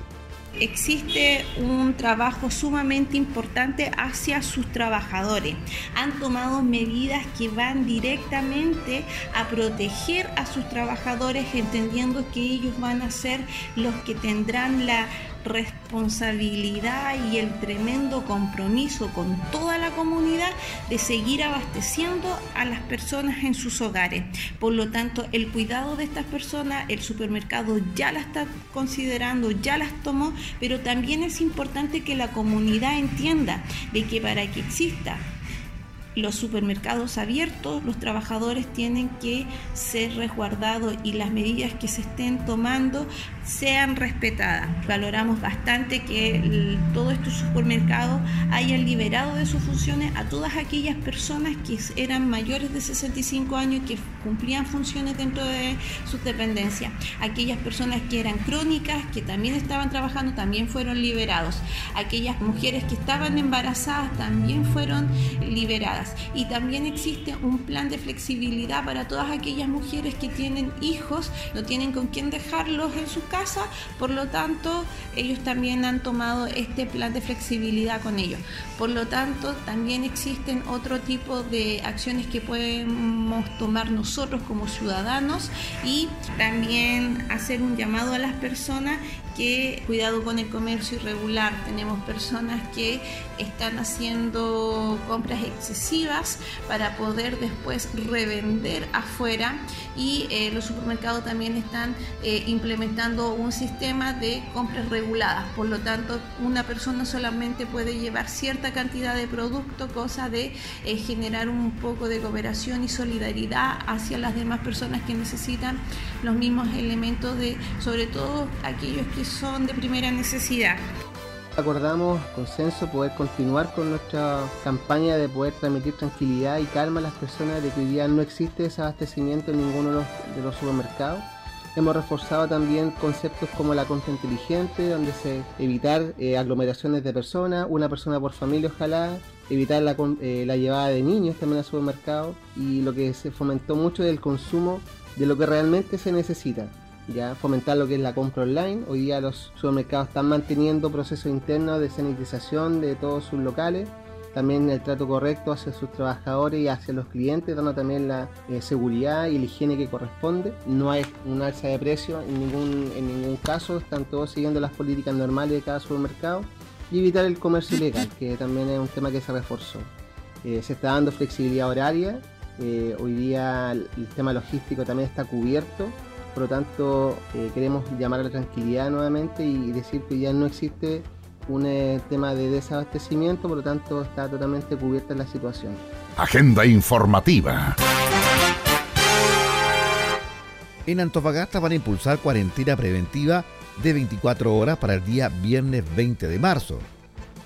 Existe un trabajo sumamente importante hacia sus trabajadores. Han tomado medidas que van directamente a proteger a sus trabajadores, entendiendo que ellos van a ser los que tendrán la responsabilidad y el tremendo compromiso con toda la comunidad de seguir abasteciendo a las personas en sus hogares. Por lo tanto, el cuidado de estas personas, el supermercado ya la está considerando, ya las tomó, pero también es importante que la comunidad entienda de que para que exista los supermercados abiertos, los trabajadores tienen que ser resguardados y las medidas que se estén tomando sean respetadas. Valoramos bastante que todos estos supermercados hayan liberado de sus funciones a todas aquellas personas que eran mayores de 65 años y que cumplían funciones dentro de sus dependencias. Aquellas personas que eran crónicas, que también estaban trabajando, también fueron liberados. Aquellas mujeres que estaban embarazadas también fueron liberadas. Y también existe un plan de flexibilidad para todas aquellas mujeres que tienen hijos, no tienen con quién dejarlos en su casa, por lo tanto ellos también han tomado este plan de flexibilidad con ellos. Por lo tanto, también existen otro tipo de acciones que podemos tomar nosotros como ciudadanos y también hacer un llamado a las personas que cuidado con el comercio irregular. Tenemos personas que están haciendo compras excesivas para poder después revender afuera y eh, los supermercados también están eh, implementando un sistema de compras reguladas. Por lo tanto, una persona solamente puede llevar cierta cantidad de producto, cosa de eh, generar un poco de cooperación y solidaridad hacia las demás personas que necesitan los mismos elementos de, sobre todo aquellos que son de primera necesidad. Acordamos consenso poder continuar con nuestra campaña de poder transmitir tranquilidad y calma a las personas de que hoy día no existe desabastecimiento en ninguno de los, supermercados. Hemos reforzado también conceptos como la compra inteligente, donde se evitar eh, aglomeraciones de personas, una persona por familia ojalá, evitar la, eh, la llevada de niños también al supermercado y lo que se fomentó mucho es el consumo de lo que realmente se necesita ya fomentar lo que es la compra online. Hoy día los supermercados están manteniendo procesos internos de sanitización de todos sus locales, también el trato correcto hacia sus trabajadores y hacia los clientes, dando también la eh, seguridad y la higiene que corresponde. No hay un alza de precio en ningún, en ningún caso, están todos siguiendo las políticas normales de cada supermercado y evitar el comercio ilegal, que también es un tema que se reforzó. Eh, se está dando flexibilidad horaria, eh, hoy día el tema logístico también está cubierto por lo tanto, eh, queremos llamar a la tranquilidad nuevamente y decir que ya no existe un eh, tema de desabastecimiento, por lo tanto está totalmente cubierta la situación. Agenda informativa. En Antofagasta van a impulsar cuarentena preventiva de 24 horas para el día viernes 20 de marzo.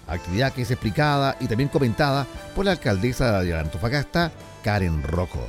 Actividad que es explicada y también comentada por la alcaldesa de Antofagasta, Karen Rojo.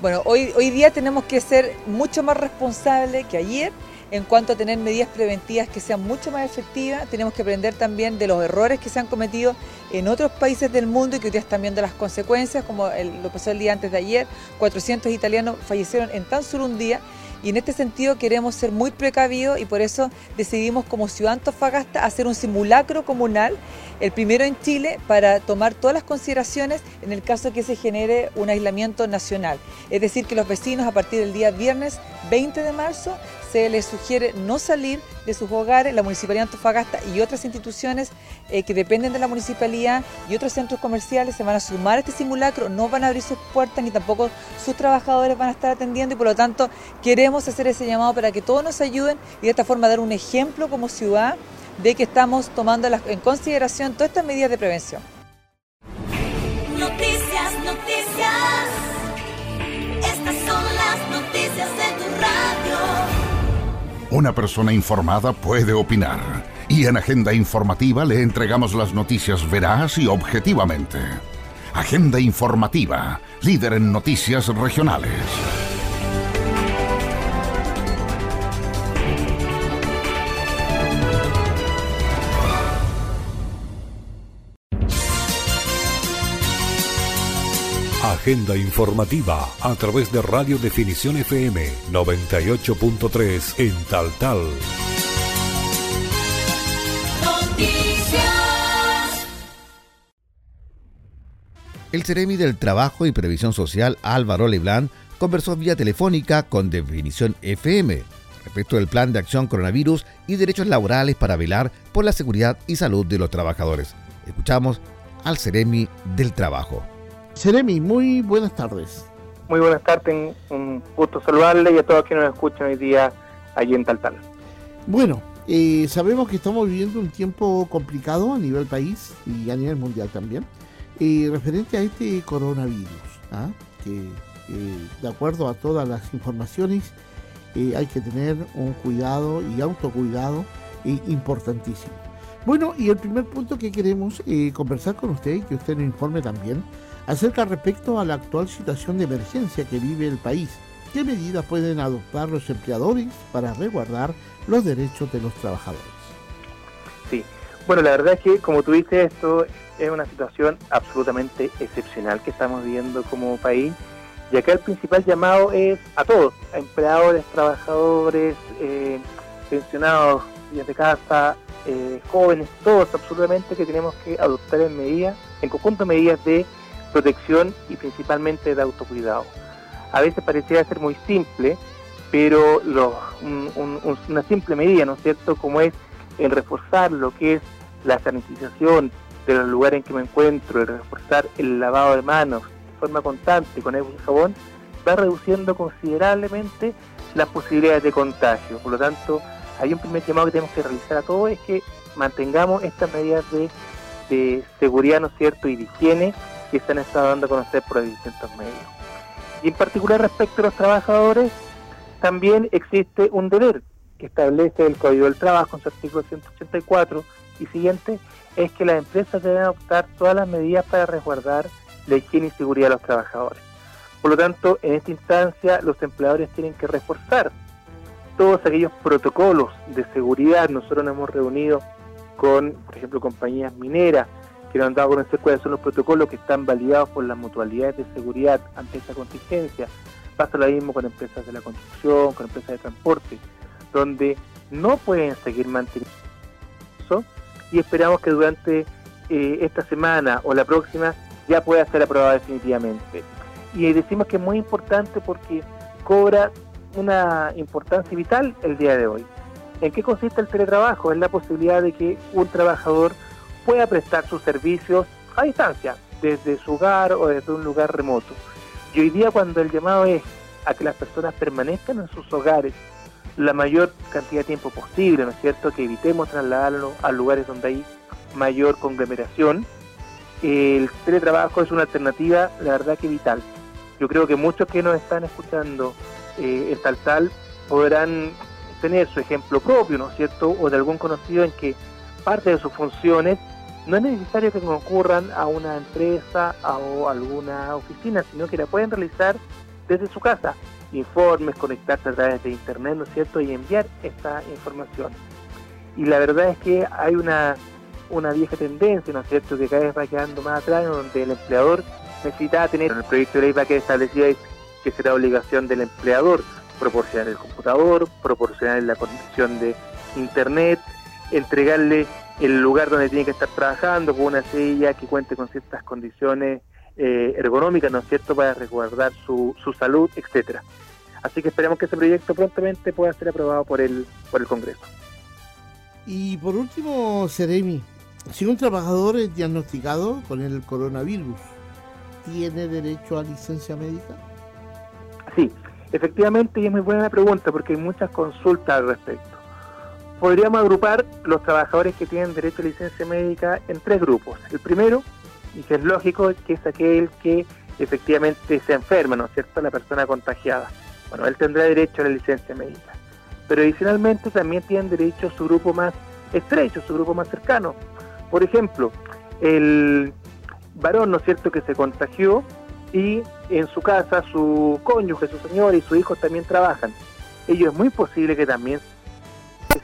Bueno, hoy, hoy día tenemos que ser mucho más responsables que ayer en cuanto a tener medidas preventivas que sean mucho más efectivas. Tenemos que aprender también de los errores que se han cometido en otros países del mundo y que hoy día están viendo las consecuencias, como lo pasó el día antes de ayer, 400 italianos fallecieron en tan solo un día y en este sentido queremos ser muy precavidos y por eso decidimos como Ciudad Antofagasta hacer un simulacro comunal, el primero en Chile, para tomar todas las consideraciones en el caso que se genere un aislamiento nacional. Es decir, que los vecinos a partir del día viernes 20 de marzo se les sugiere no salir de sus hogares, la Municipalidad de Antofagasta y otras instituciones eh, que dependen de la municipalidad y otros centros comerciales se van a sumar a este simulacro, no van a abrir sus puertas ni tampoco sus trabajadores van a estar atendiendo y por lo tanto queremos hacer ese llamado para que todos nos ayuden y de esta forma dar un ejemplo como ciudad de que estamos tomando en consideración todas estas medidas de prevención. Noticias. Una persona informada puede opinar y en Agenda Informativa le entregamos las noticias veraz y objetivamente. Agenda Informativa, líder en noticias regionales. Agenda informativa a través de Radio Definición FM 98.3 en Tal Tal. Noticias. El Ceremi del Trabajo y Previsión Social Álvaro Leblán conversó vía telefónica con Definición FM respecto del plan de acción coronavirus y derechos laborales para velar por la seguridad y salud de los trabajadores. Escuchamos al Ceremi del Trabajo. Ceremi, muy buenas tardes. Muy buenas tardes, un gusto saludarle y a todos quienes nos escuchan hoy día allí en Taltal. Bueno, eh, sabemos que estamos viviendo un tiempo complicado a nivel país y a nivel mundial también, eh, referente a este coronavirus, ¿ah? que eh, de acuerdo a todas las informaciones hay que tener un cuidado y autocuidado importantísimo. Bueno, y el primer punto que queremos conversar con usted y que usted nos informe también acerca respecto a la actual situación de emergencia que vive el país. ¿Qué medidas pueden adoptar los empleadores para resguardar los derechos de los trabajadores? Sí, bueno, la verdad es que como tú dices, esto es una situación absolutamente excepcional que estamos viviendo como país. Y acá el principal llamado es a todos, a empleadores, trabajadores, eh, pensionados, de casa, eh, jóvenes, todos absolutamente que tenemos que adoptar en medidas, en conjunto medidas de protección y principalmente de autocuidado. A veces parecía ser muy simple, pero una simple medida, ¿no es cierto?, como es el reforzar lo que es la sanitización de los lugares en que me encuentro, el reforzar el lavado de manos de forma constante con y jabón, va reduciendo considerablemente las posibilidades de contagio. Por lo tanto, hay un primer llamado que tenemos que realizar a todos, es que mantengamos estas medidas de, de seguridad, ¿no es cierto?, y de higiene que se han estado dando a conocer por distintos medios. Y en particular respecto a los trabajadores, también existe un deber que establece el Código del Trabajo en su artículo 184 y siguiente, es que las empresas deben adoptar todas las medidas para resguardar la higiene y seguridad de los trabajadores. Por lo tanto, en esta instancia, los empleadores tienen que reforzar todos aquellos protocolos de seguridad. Nosotros nos hemos reunido con, por ejemplo, compañías mineras, que han dado a conocer cuáles son los protocolos que están validados por las mutualidades de seguridad ante esta contingencia. Pasa lo mismo con empresas de la construcción, con empresas de transporte, donde no pueden seguir manteniendo eso y esperamos que durante eh, esta semana o la próxima ya pueda ser aprobado definitivamente. Y decimos que es muy importante porque cobra una importancia vital el día de hoy. ¿En qué consiste el teletrabajo? Es la posibilidad de que un trabajador pueda prestar sus servicios a distancia, desde su hogar o desde un lugar remoto. Y hoy día cuando el llamado es a que las personas permanezcan en sus hogares la mayor cantidad de tiempo posible, ¿no es cierto? Que evitemos trasladarlo a lugares donde hay mayor conglomeración. El teletrabajo es una alternativa, la verdad que vital. Yo creo que muchos que nos están escuchando eh, en tal tal podrán tener su ejemplo propio, ¿no es cierto? O de algún conocido en que parte de sus funciones no es necesario que concurran a una empresa o alguna oficina, sino que la pueden realizar desde su casa. Informes, conectarse a través de internet, ¿no es cierto? Y enviar esta información. Y la verdad es que hay una, una vieja tendencia, ¿no es cierto?, que cada vez va quedando más atrás, donde el empleador necesita tener, el proyecto de ley va a quedar establecido que será obligación del empleador proporcionar el computador, proporcionar la conexión de internet, entregarle el lugar donde tiene que estar trabajando con una silla que cuente con ciertas condiciones eh, ergonómicas, ¿no es cierto?, para resguardar su, su salud, etcétera. Así que esperamos que ese proyecto prontamente pueda ser aprobado por el, por el Congreso. Y por último, Seremi, si un trabajador es diagnosticado con el coronavirus, ¿tiene derecho a licencia médica? Sí, efectivamente, y es muy buena la pregunta porque hay muchas consultas al respecto podríamos agrupar los trabajadores que tienen derecho a licencia médica en tres grupos. El primero, y que es lógico, que es aquel que efectivamente se enferma, ¿no es cierto?, la persona contagiada. Bueno, él tendrá derecho a la licencia médica. Pero adicionalmente también tienen derecho su grupo más estrecho, su grupo más cercano. Por ejemplo, el varón, ¿no es cierto?, que se contagió y en su casa su cónyuge, su señor y su hijo también trabajan. Ellos es muy posible que también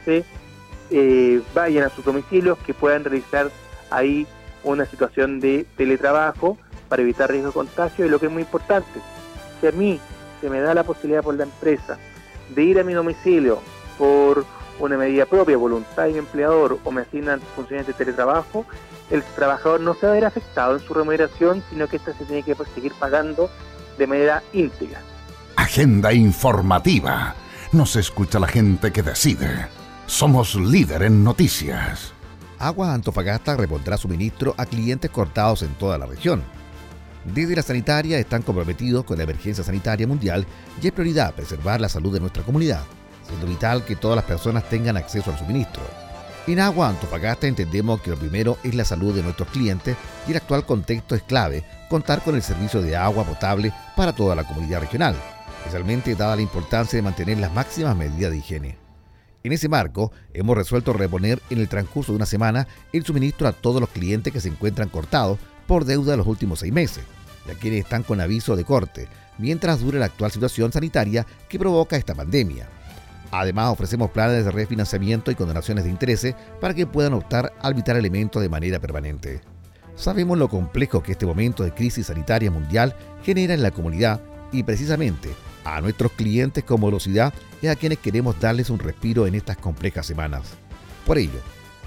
se eh, vayan a sus domicilios, que puedan realizar ahí una situación de teletrabajo para evitar riesgo de contagio y lo que es muy importante, si a mí se me da la posibilidad por la empresa de ir a mi domicilio por una medida propia, voluntad de mi empleador o me asignan funciones de teletrabajo, el trabajador no se va a ver afectado en su remuneración, sino que esta se tiene que seguir pagando de manera íntegra. Agenda informativa. Nos escucha la gente que decide. Somos líder en noticias. Agua Antofagasta repondrá suministro a clientes cortados en toda la región. Desde la sanitaria están comprometidos con la emergencia sanitaria mundial y es prioridad preservar la salud de nuestra comunidad, siendo vital que todas las personas tengan acceso al suministro. En Agua Antofagasta entendemos que lo primero es la salud de nuestros clientes y el actual contexto es clave contar con el servicio de agua potable para toda la comunidad regional, especialmente dada la importancia de mantener las máximas medidas de higiene. En ese marco, hemos resuelto reponer en el transcurso de una semana el suministro a todos los clientes que se encuentran cortados por deuda los últimos seis meses, y a quienes están con aviso de corte, mientras dure la actual situación sanitaria que provoca esta pandemia. Además, ofrecemos planes de refinanciamiento y condonaciones de intereses para que puedan optar al vital elemento de manera permanente. Sabemos lo complejo que este momento de crisis sanitaria mundial genera en la comunidad y precisamente a nuestros clientes con morosidad es a quienes queremos darles un respiro en estas complejas semanas. Por ello,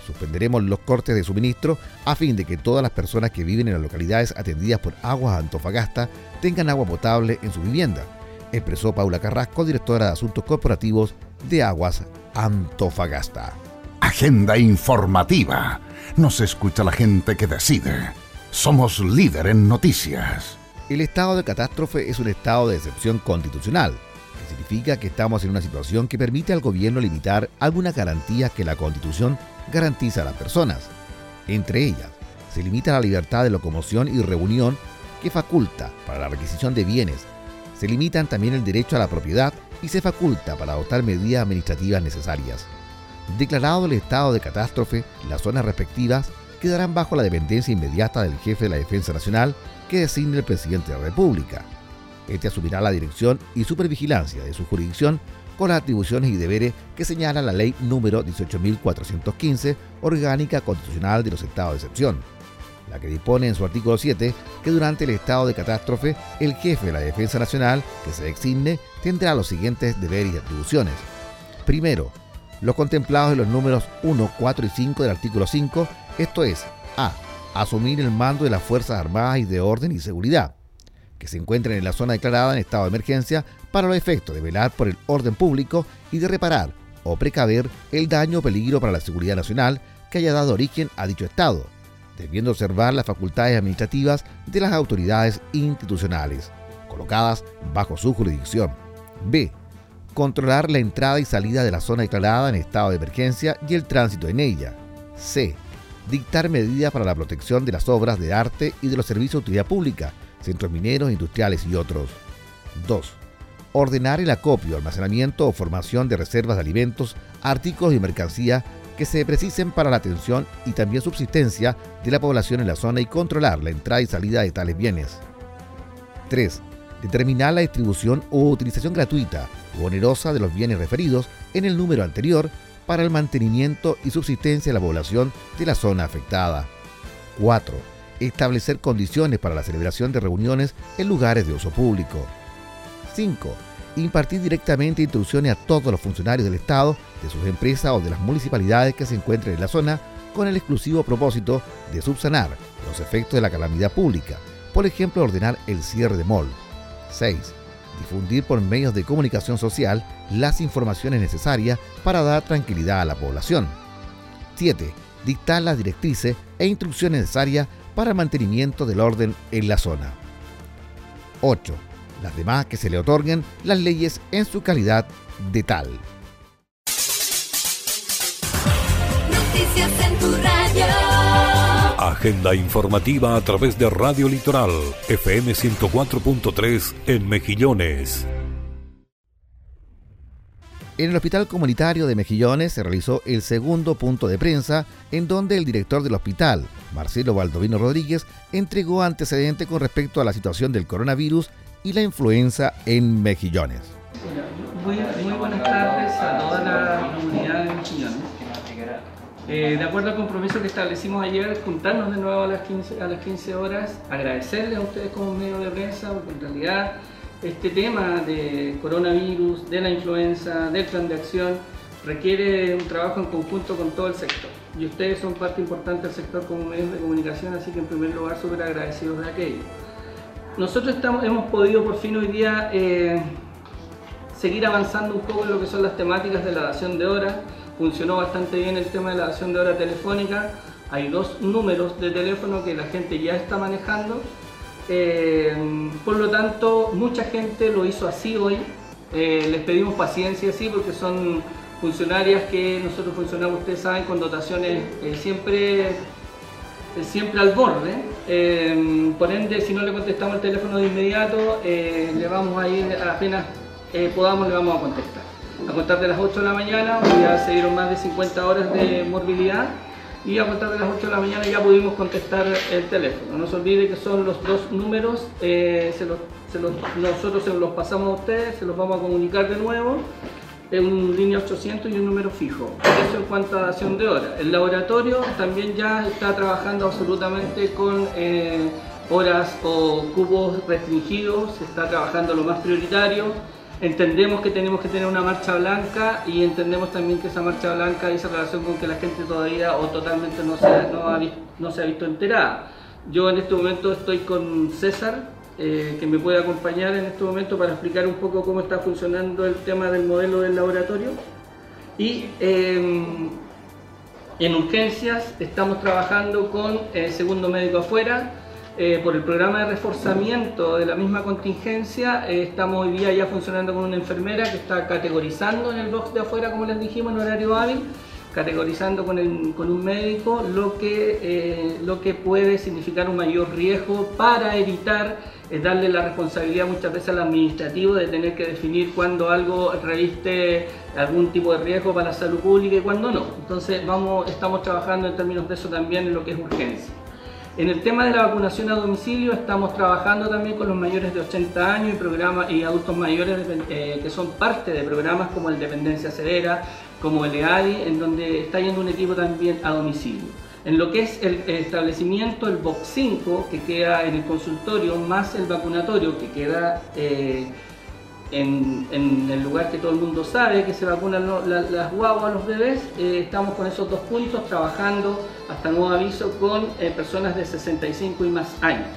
suspenderemos los cortes de suministro a fin de que todas las personas que viven en las localidades atendidas por Aguas Antofagasta tengan agua potable en su vivienda, expresó Paula Carrasco, directora de Asuntos Corporativos de Aguas Antofagasta. Agenda informativa. Nos escucha la gente que decide. Somos líder en noticias. El estado de catástrofe es un estado de excepción constitucional, que significa que estamos en una situación que permite al gobierno limitar algunas garantías que la Constitución garantiza a las personas. Entre ellas, se limita la libertad de locomoción y reunión que faculta para la requisición de bienes. Se limitan también el derecho a la propiedad y se faculta para adoptar medidas administrativas necesarias. Declarado el estado de catástrofe, las zonas respectivas quedarán bajo la dependencia inmediata del jefe de la Defensa Nacional que designe el presidente de la República. Este asumirá la dirección y supervigilancia de su jurisdicción con las atribuciones y deberes que señala la ley número 18.415, orgánica constitucional de los estados de excepción, la que dispone en su artículo 7 que durante el estado de catástrofe el jefe de la Defensa Nacional que se designe tendrá los siguientes deberes y atribuciones. Primero, los contemplados en los números 1, 4 y 5 del artículo 5, esto es, a. Asumir el mando de las Fuerzas Armadas y de Orden y Seguridad, que se encuentren en la zona declarada en estado de emergencia para los efectos de velar por el orden público y de reparar o precaver el daño o peligro para la seguridad nacional que haya dado origen a dicho estado, debiendo observar las facultades administrativas de las autoridades institucionales, colocadas bajo su jurisdicción. B. Controlar la entrada y salida de la zona declarada en estado de emergencia y el tránsito en ella. C. Dictar medidas para la protección de las obras de arte y de los servicios de utilidad pública, centros mineros, industriales y otros. 2. Ordenar el acopio, almacenamiento o formación de reservas de alimentos, artículos y mercancía que se precisen para la atención y también subsistencia de la población en la zona y controlar la entrada y salida de tales bienes. 3. Determinar la distribución o utilización gratuita o onerosa de los bienes referidos en el número anterior para el mantenimiento y subsistencia de la población de la zona afectada. 4. Establecer condiciones para la celebración de reuniones en lugares de uso público. 5. Impartir directamente instrucciones a todos los funcionarios del Estado, de sus empresas o de las municipalidades que se encuentren en la zona con el exclusivo propósito de subsanar los efectos de la calamidad pública, por ejemplo ordenar el cierre de mall. 6 difundir por medios de comunicación social las informaciones necesarias para dar tranquilidad a la población. 7. Dictar las directrices e instrucciones necesarias para el mantenimiento del orden en la zona. 8. Las demás que se le otorguen las leyes en su calidad de tal. Noticias. Agenda informativa a través de Radio Litoral, FM 104.3 en Mejillones. En el Hospital Comunitario de Mejillones se realizó el segundo punto de prensa en donde el director del hospital, Marcelo Baldovino Rodríguez, entregó antecedentes con respecto a la situación del coronavirus y la influenza en Mejillones. Muy, muy buenas tardes a toda la. Eh, de acuerdo al compromiso que establecimos ayer, juntarnos de nuevo a las 15, a las 15 horas, agradecerles a ustedes como medio de prensa, porque en realidad este tema de coronavirus, de la influenza, del plan de acción, requiere un trabajo en conjunto con todo el sector. Y ustedes son parte importante del sector como medios de comunicación, así que en primer lugar súper agradecidos de aquello. Nosotros hemos podido por fin hoy día eh, seguir avanzando un poco en lo que son las temáticas de la dación de horas. Funcionó bastante bien el tema de la dación de hora telefónica. Hay dos números de teléfono que la gente ya está manejando. Eh, por lo tanto, mucha gente lo hizo así hoy. Eh, les pedimos paciencia así porque son funcionarias que nosotros funcionamos, ustedes saben, con dotaciones eh, siempre, siempre al borde. Por ende, si no le contestamos el teléfono de inmediato, le vamos a ir, apenas podamos, le vamos a contestar. A contar de las 8 de la mañana, ya se dieron más de 50 horas de morbilidad y a contar de las 8 de la mañana ya pudimos contestar el teléfono. No se olvide que son los dos números, los, nosotros se los pasamos a ustedes, se los vamos a comunicar de nuevo un línea 800 y un número fijo. Eso en cuanto a dación de horas. El laboratorio también ya está trabajando absolutamente con eh, horas o cubos restringidos, se está trabajando lo más prioritario. Entendemos que tenemos que tener una marcha blanca y entendemos también que esa marcha blanca dice relación con que la gente todavía o totalmente no se, ha visto enterada. Yo en este momento estoy con César, eh, que me puede acompañar en este momento para explicar un poco cómo está funcionando el tema del modelo del laboratorio. Y em, en urgencias estamos trabajando con el segundo médico afuera. Eh, por el programa de reforzamiento de la misma contingencia, eh, estamos hoy día ya funcionando con una enfermera que está categorizando en el box de afuera, como les dijimos, en horario hábil categorizando con, un médico lo que, eh, lo que puede significar un mayor riesgo para evitar darle la responsabilidad muchas veces al administrativo de tener que definir cuándo algo reviste algún tipo de riesgo para la salud pública y cuándo no. Entonces estamos trabajando en términos de eso también en lo que es urgencia. En el tema de la vacunación a domicilio estamos trabajando también con los mayores de 80 años y, programas, y adultos mayores eh, que son parte de programas como el Dependencia Severa, como el EADI, en donde está yendo un equipo también a domicilio. En lo que es el establecimiento, el Box 5, que queda en el consultorio, más el vacunatorio, que queda eh, en, el lugar que todo el mundo sabe, que se vacunan las guaguas, los bebés, eh, estamos con esos dos puntos trabajando hasta nuevo aviso con eh, personas de 65 y más años.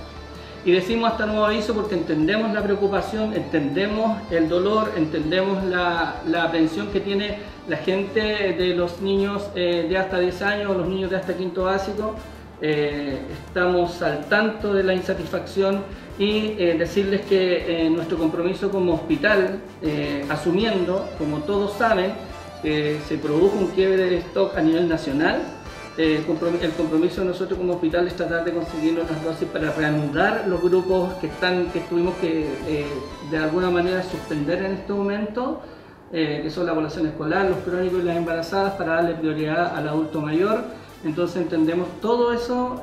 Y decimos hasta nuevo aviso porque entendemos la preocupación, entendemos el dolor, entendemos la, la aprensión que tiene la gente de los niños eh, de hasta 10 años, los niños de hasta quinto básico. estamos al tanto de la insatisfacción y eh, decirles que eh, nuestro compromiso como hospital, eh, asumiendo, como todos saben, se produjo un quiebre de stock a nivel nacional, el compromiso de nosotros como hospital es tratar de conseguir las dosis para reanudar los grupos que, están, que tuvimos que de alguna manera suspender en este momento, que son la población escolar, los crónicos y las embarazadas, para darle prioridad al adulto mayor. Entonces entendemos todo eso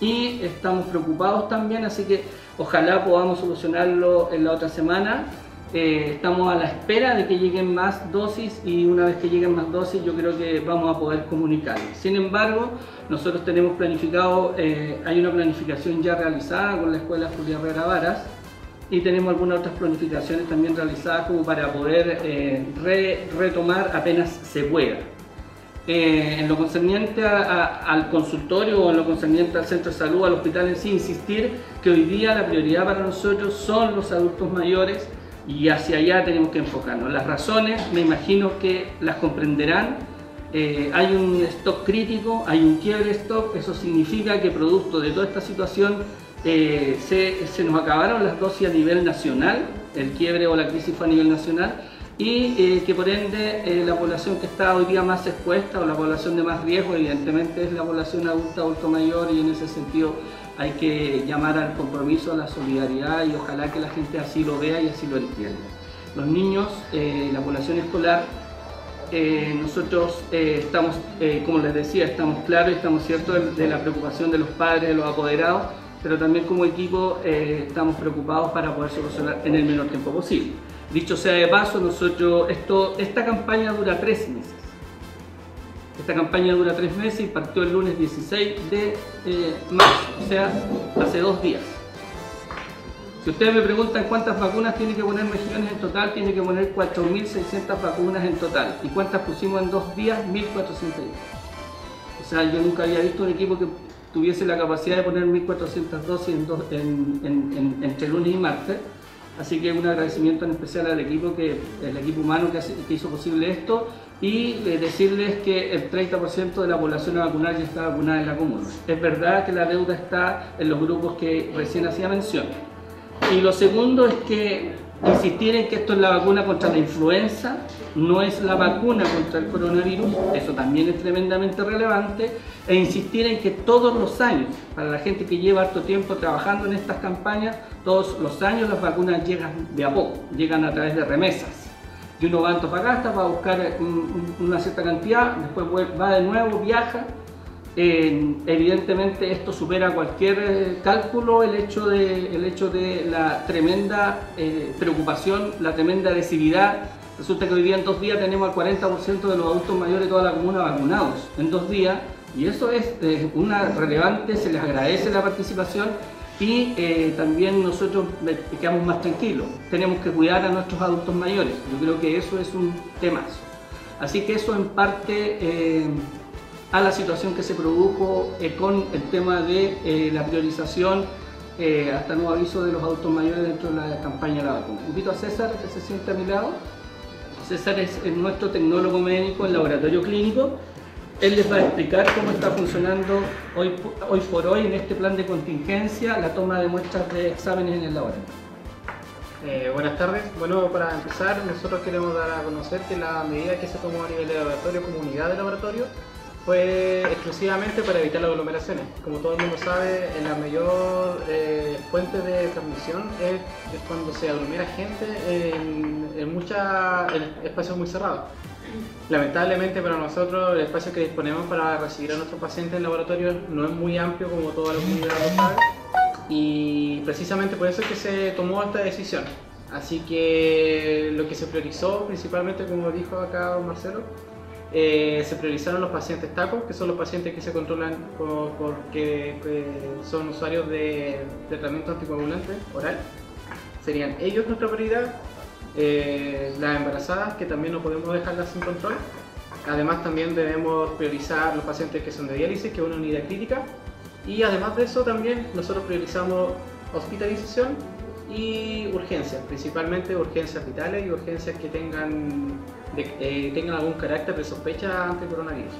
y estamos preocupados también, así que ojalá podamos solucionarlo en la otra semana. Eh, estamos a la espera de que lleguen más dosis y una vez que lleguen más dosis yo creo que vamos a poder comunicar. Sin embargo, nosotros tenemos planificado, eh, hay una planificación ya realizada con la Escuela Julia Herrera Varas y tenemos algunas otras planificaciones también realizadas como para poder eh, retomar apenas se pueda. Eh, en lo concerniente al consultorio o en lo concerniente al centro de salud, al hospital en sí, insistir que hoy día la prioridad para nosotros son los adultos mayores y hacia allá tenemos que enfocarnos. Las razones, me imagino que las comprenderán. Eh, hay un stock crítico, hay un quiebre stock, eso significa que producto de toda esta situación eh, se, se nos acabaron las dosis a nivel nacional, el quiebre o la crisis fue a nivel nacional y eh, que por ende eh, la población que está hoy día más expuesta o la población de más riesgo evidentemente es la población adulta, adulto mayor y en ese sentido hay que llamar al compromiso, a la solidaridad y ojalá que la gente así lo vea y así lo entienda. Los niños, eh, la población escolar, nosotros estamos, como les decía, estamos claros y estamos ciertos de, la preocupación de los padres, de los apoderados, pero también como equipo estamos preocupados para poder solucionar en el menor tiempo posible. Dicho sea de paso, nosotros, esta campaña dura tres meses. Esta campaña dura tres meses y partió el lunes 16 de eh, marzo, o sea, hace dos días. Si ustedes me preguntan cuántas vacunas tiene que poner Mejillones en total, tiene que poner 4.600 vacunas en total. ¿Y cuántas pusimos en dos días? 1.410. O sea, yo nunca había visto un equipo que tuviese la capacidad de poner 1.400 dosis en dos- en- en- en- entre lunes y martes. Así que un agradecimiento en especial al equipo, que, el equipo humano que, que hizo posible esto y eh, decirles que el 30% de la población a vacunar ya está vacunada en la comuna. Es verdad que la deuda está en los grupos que recién hacía mención. Y lo segundo es que insistir en que esto es la vacuna contra la influenza, no es la vacuna contra el coronavirus, eso también es tremendamente relevante, e insistir en que todos los años, para la gente que lleva harto tiempo trabajando en estas campañas, todos los años las vacunas llegan de a poco, llegan a través de remesas. Y uno va a Antofagasta, va a buscar un- un- una cierta cantidad, después va de nuevo, viaja, evidentemente esto supera cualquier eh, cálculo el hecho de, el hecho de la tremenda eh, preocupación, la tremenda adhesividad. Resulta que hoy día en dos días tenemos al 40% de los adultos mayores de toda la comuna vacunados en dos días y eso es eh, una relevante, se les agradece la participación y eh, también nosotros eh, quedamos más tranquilos. Tenemos que cuidar a nuestros adultos mayores. Yo creo que eso es un temazo. Así que eso en parte a la situación que se produjo con el tema de la priorización hasta nuevo aviso de los adultos mayores dentro de la campaña de la vacuna. Invito a César que se siente a mi lado. César es, es nuestro tecnólogo médico en laboratorio clínico. Él les va a explicar cómo está funcionando hoy, po- hoy por hoy en este plan de contingencia la toma de muestras de exámenes en el laboratorio. Eh, buenas tardes. Bueno, para empezar, nosotros queremos dar a conocer que la medida que se tomó a nivel de laboratorio, comunidad de laboratorio, fue exclusivamente para evitar las aglomeraciones. Como todo el mundo sabe, la mayor eh, fuente de transmisión es, cuando se aglomera gente en, en, mucha- en espacios muy cerrados. Lamentablemente para nosotros el espacio que disponemos para recibir a nuestros pacientes en laboratorio no es muy amplio como toda la comunidad lo sabe y precisamente por eso es que se tomó esta decisión. Así que lo que se priorizó principalmente, como dijo acá Marcelo, eh, se priorizaron los pacientes TACO, que son los pacientes que se controlan por- porque eh, son usuarios de, de tratamiento anticoagulante oral. Serían ellos nuestra prioridad. Eh, las embarazadas, que también no podemos dejarlas sin control. Además también debemos priorizar los pacientes que son de diálisis, que es una unidad crítica. Y además de eso también nosotros priorizamos hospitalización y urgencias, principalmente urgencias vitales y urgencias que tengan, de- eh, tengan algún carácter de sospecha ante coronavirus.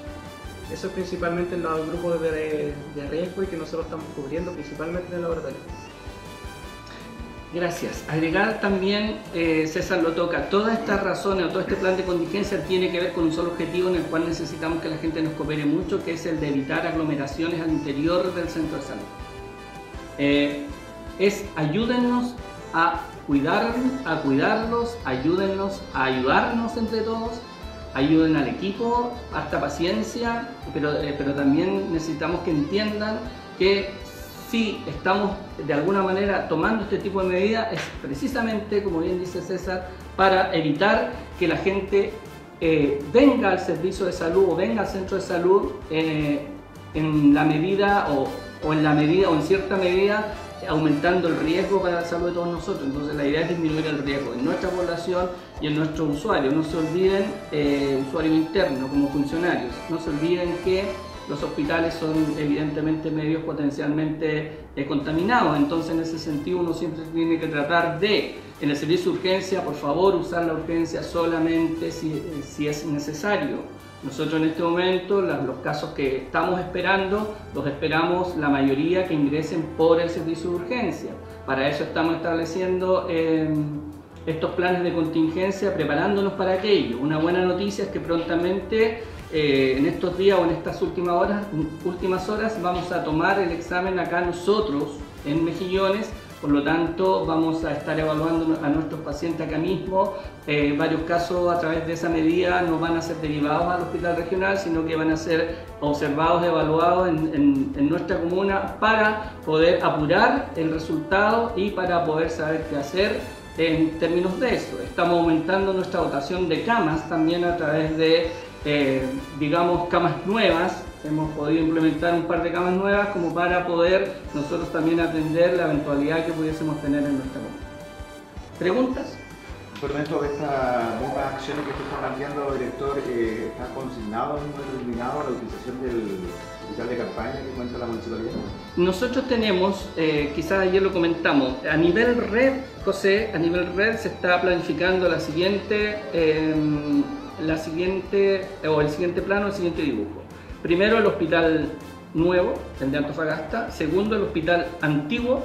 Eso es principalmente en los grupos de, de riesgo y que nosotros estamos cubriendo principalmente en el laboratorio. Gracias. Agregar también, eh, César lo toca, todas estas razones o todo este plan de contingencia tiene que ver con un solo objetivo en el cual necesitamos que la gente nos coopere mucho, que es el de evitar aglomeraciones al interior del centro de salud. Eh, es ayúdennos a cuidar, a cuidarlos, ayúdennos a ayudarnos entre todos, ayuden al equipo, hasta paciencia, pero, eh, pero también necesitamos que entiendan que si estamos de alguna manera tomando este tipo de medidas es precisamente, como bien dice César, para evitar que la gente eh, venga al servicio de salud o venga al centro de salud eh, en la medida o, o en la medida o en cierta medida aumentando el riesgo para la salud de todos nosotros. Entonces la idea es disminuir el riesgo en nuestra población y en nuestros usuarios. No se olviden, eh, usuarios internos como funcionarios, no se olviden que los hospitales son evidentemente medios potencialmente eh, contaminados, entonces en ese sentido uno siempre tiene que tratar de, en el servicio de urgencia, por favor, usar la urgencia solamente si, eh, si es necesario. Nosotros en este momento, los casos que estamos esperando, los esperamos la mayoría que ingresen por el servicio de urgencia. Para eso estamos estableciendo eh, estos planes de contingencia, preparándonos para aquello. Una buena noticia es que prontamente, eh, en estos días o en estas últimas horas, últimas horas, vamos a tomar el examen acá nosotros en Mejillones. Por lo tanto, vamos a estar evaluando a nuestros pacientes acá mismo. Eh, varios casos a través de esa medida no van a ser derivados al hospital regional, sino que van a ser observados, evaluados en, nuestra comuna para poder apurar el resultado y para poder saber qué hacer en términos de eso. Estamos aumentando nuestra dotación de camas también a través de eh, digamos, camas nuevas. Hemos podido implementar un par de camas nuevas como para poder nosotros también atender la eventualidad que pudiésemos tener en nuestra comunidad. ¿Preguntas? Por dentro de estas mismas acciones que usted está planteando, director, eh, ¿está consignado, determinado la utilización del hospital de campaña que cuenta la municipalidad? Nosotros tenemos, eh, quizás ayer lo comentamos, a nivel red, José, a nivel red se está planificando la siguiente, eh, la siguiente, o el siguiente plano, el siguiente dibujo. Primero el hospital nuevo, el de Antofagasta. Segundo el hospital antiguo.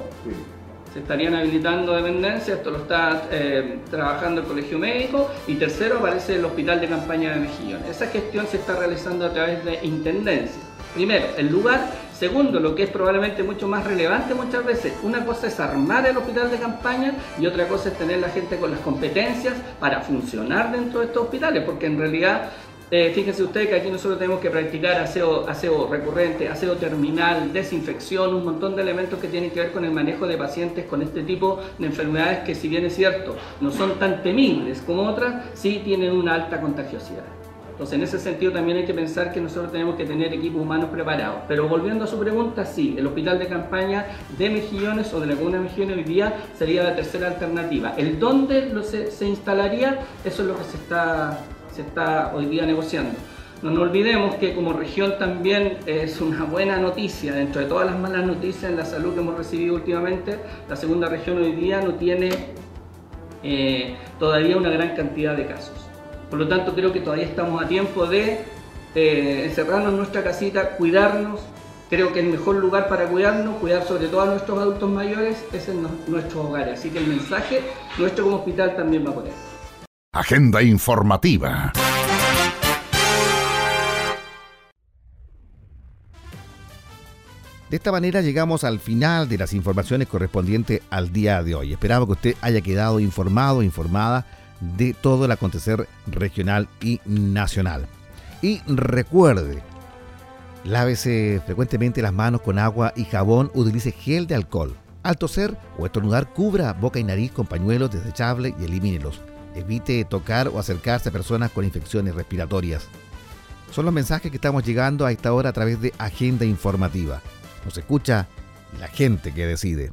Se estarían habilitando dependencias, esto lo está eh, trabajando el Colegio Médico. Y tercero aparece el hospital de campaña de Mejillones. Esa gestión se está realizando a través de intendencia. Primero, el lugar. Segundo, lo que es probablemente mucho más relevante muchas veces, una cosa es armar el hospital de campaña y otra cosa es tener la gente con las competencias para funcionar dentro de estos hospitales, porque en realidad eh, fíjense ustedes que aquí nosotros tenemos que practicar aseo, aseo recurrente, aseo terminal, desinfección, un montón de elementos que tienen que ver con el manejo de pacientes con este tipo de enfermedades que si bien es cierto, no son tan temibles como otras, sí tienen una alta contagiosidad. Entonces, en ese sentido también hay que pensar que nosotros tenemos que tener equipos humanos preparados. Pero volviendo a su pregunta, sí, el hospital de campaña de Mejillones o de la comuna de Mejillones hoy día sería la tercera alternativa. El dónde lo se, se instalaría, eso es lo que se está, se está hoy día negociando. No nos olvidemos que como región también es una buena noticia, dentro de todas las malas noticias en la salud que hemos recibido últimamente, la segunda región hoy día no tiene eh, todavía una gran cantidad de casos. Por lo tanto, creo que todavía estamos a tiempo de eh, encerrarnos en nuestra casita, cuidarnos. Creo que el mejor lugar para cuidarnos, cuidar sobre todo a nuestros adultos mayores, es en no- nuestros hogares. Así que el mensaje nuestro como hospital también va por ahí. Agenda informativa. De esta manera llegamos al final de las informaciones correspondientes al día de hoy. Esperamos que usted haya quedado informado, informada de todo el acontecer regional y nacional. Y recuerde, lávese frecuentemente las manos con agua y jabón, utilice gel de alcohol. Al toser o estornudar, cubra boca y nariz con pañuelos desechables y elimínelos. Evite tocar o acercarse a personas con infecciones respiratorias. Son los mensajes que estamos llegando a esta hora a través de Agenda Informativa. Nos escucha la gente que decide.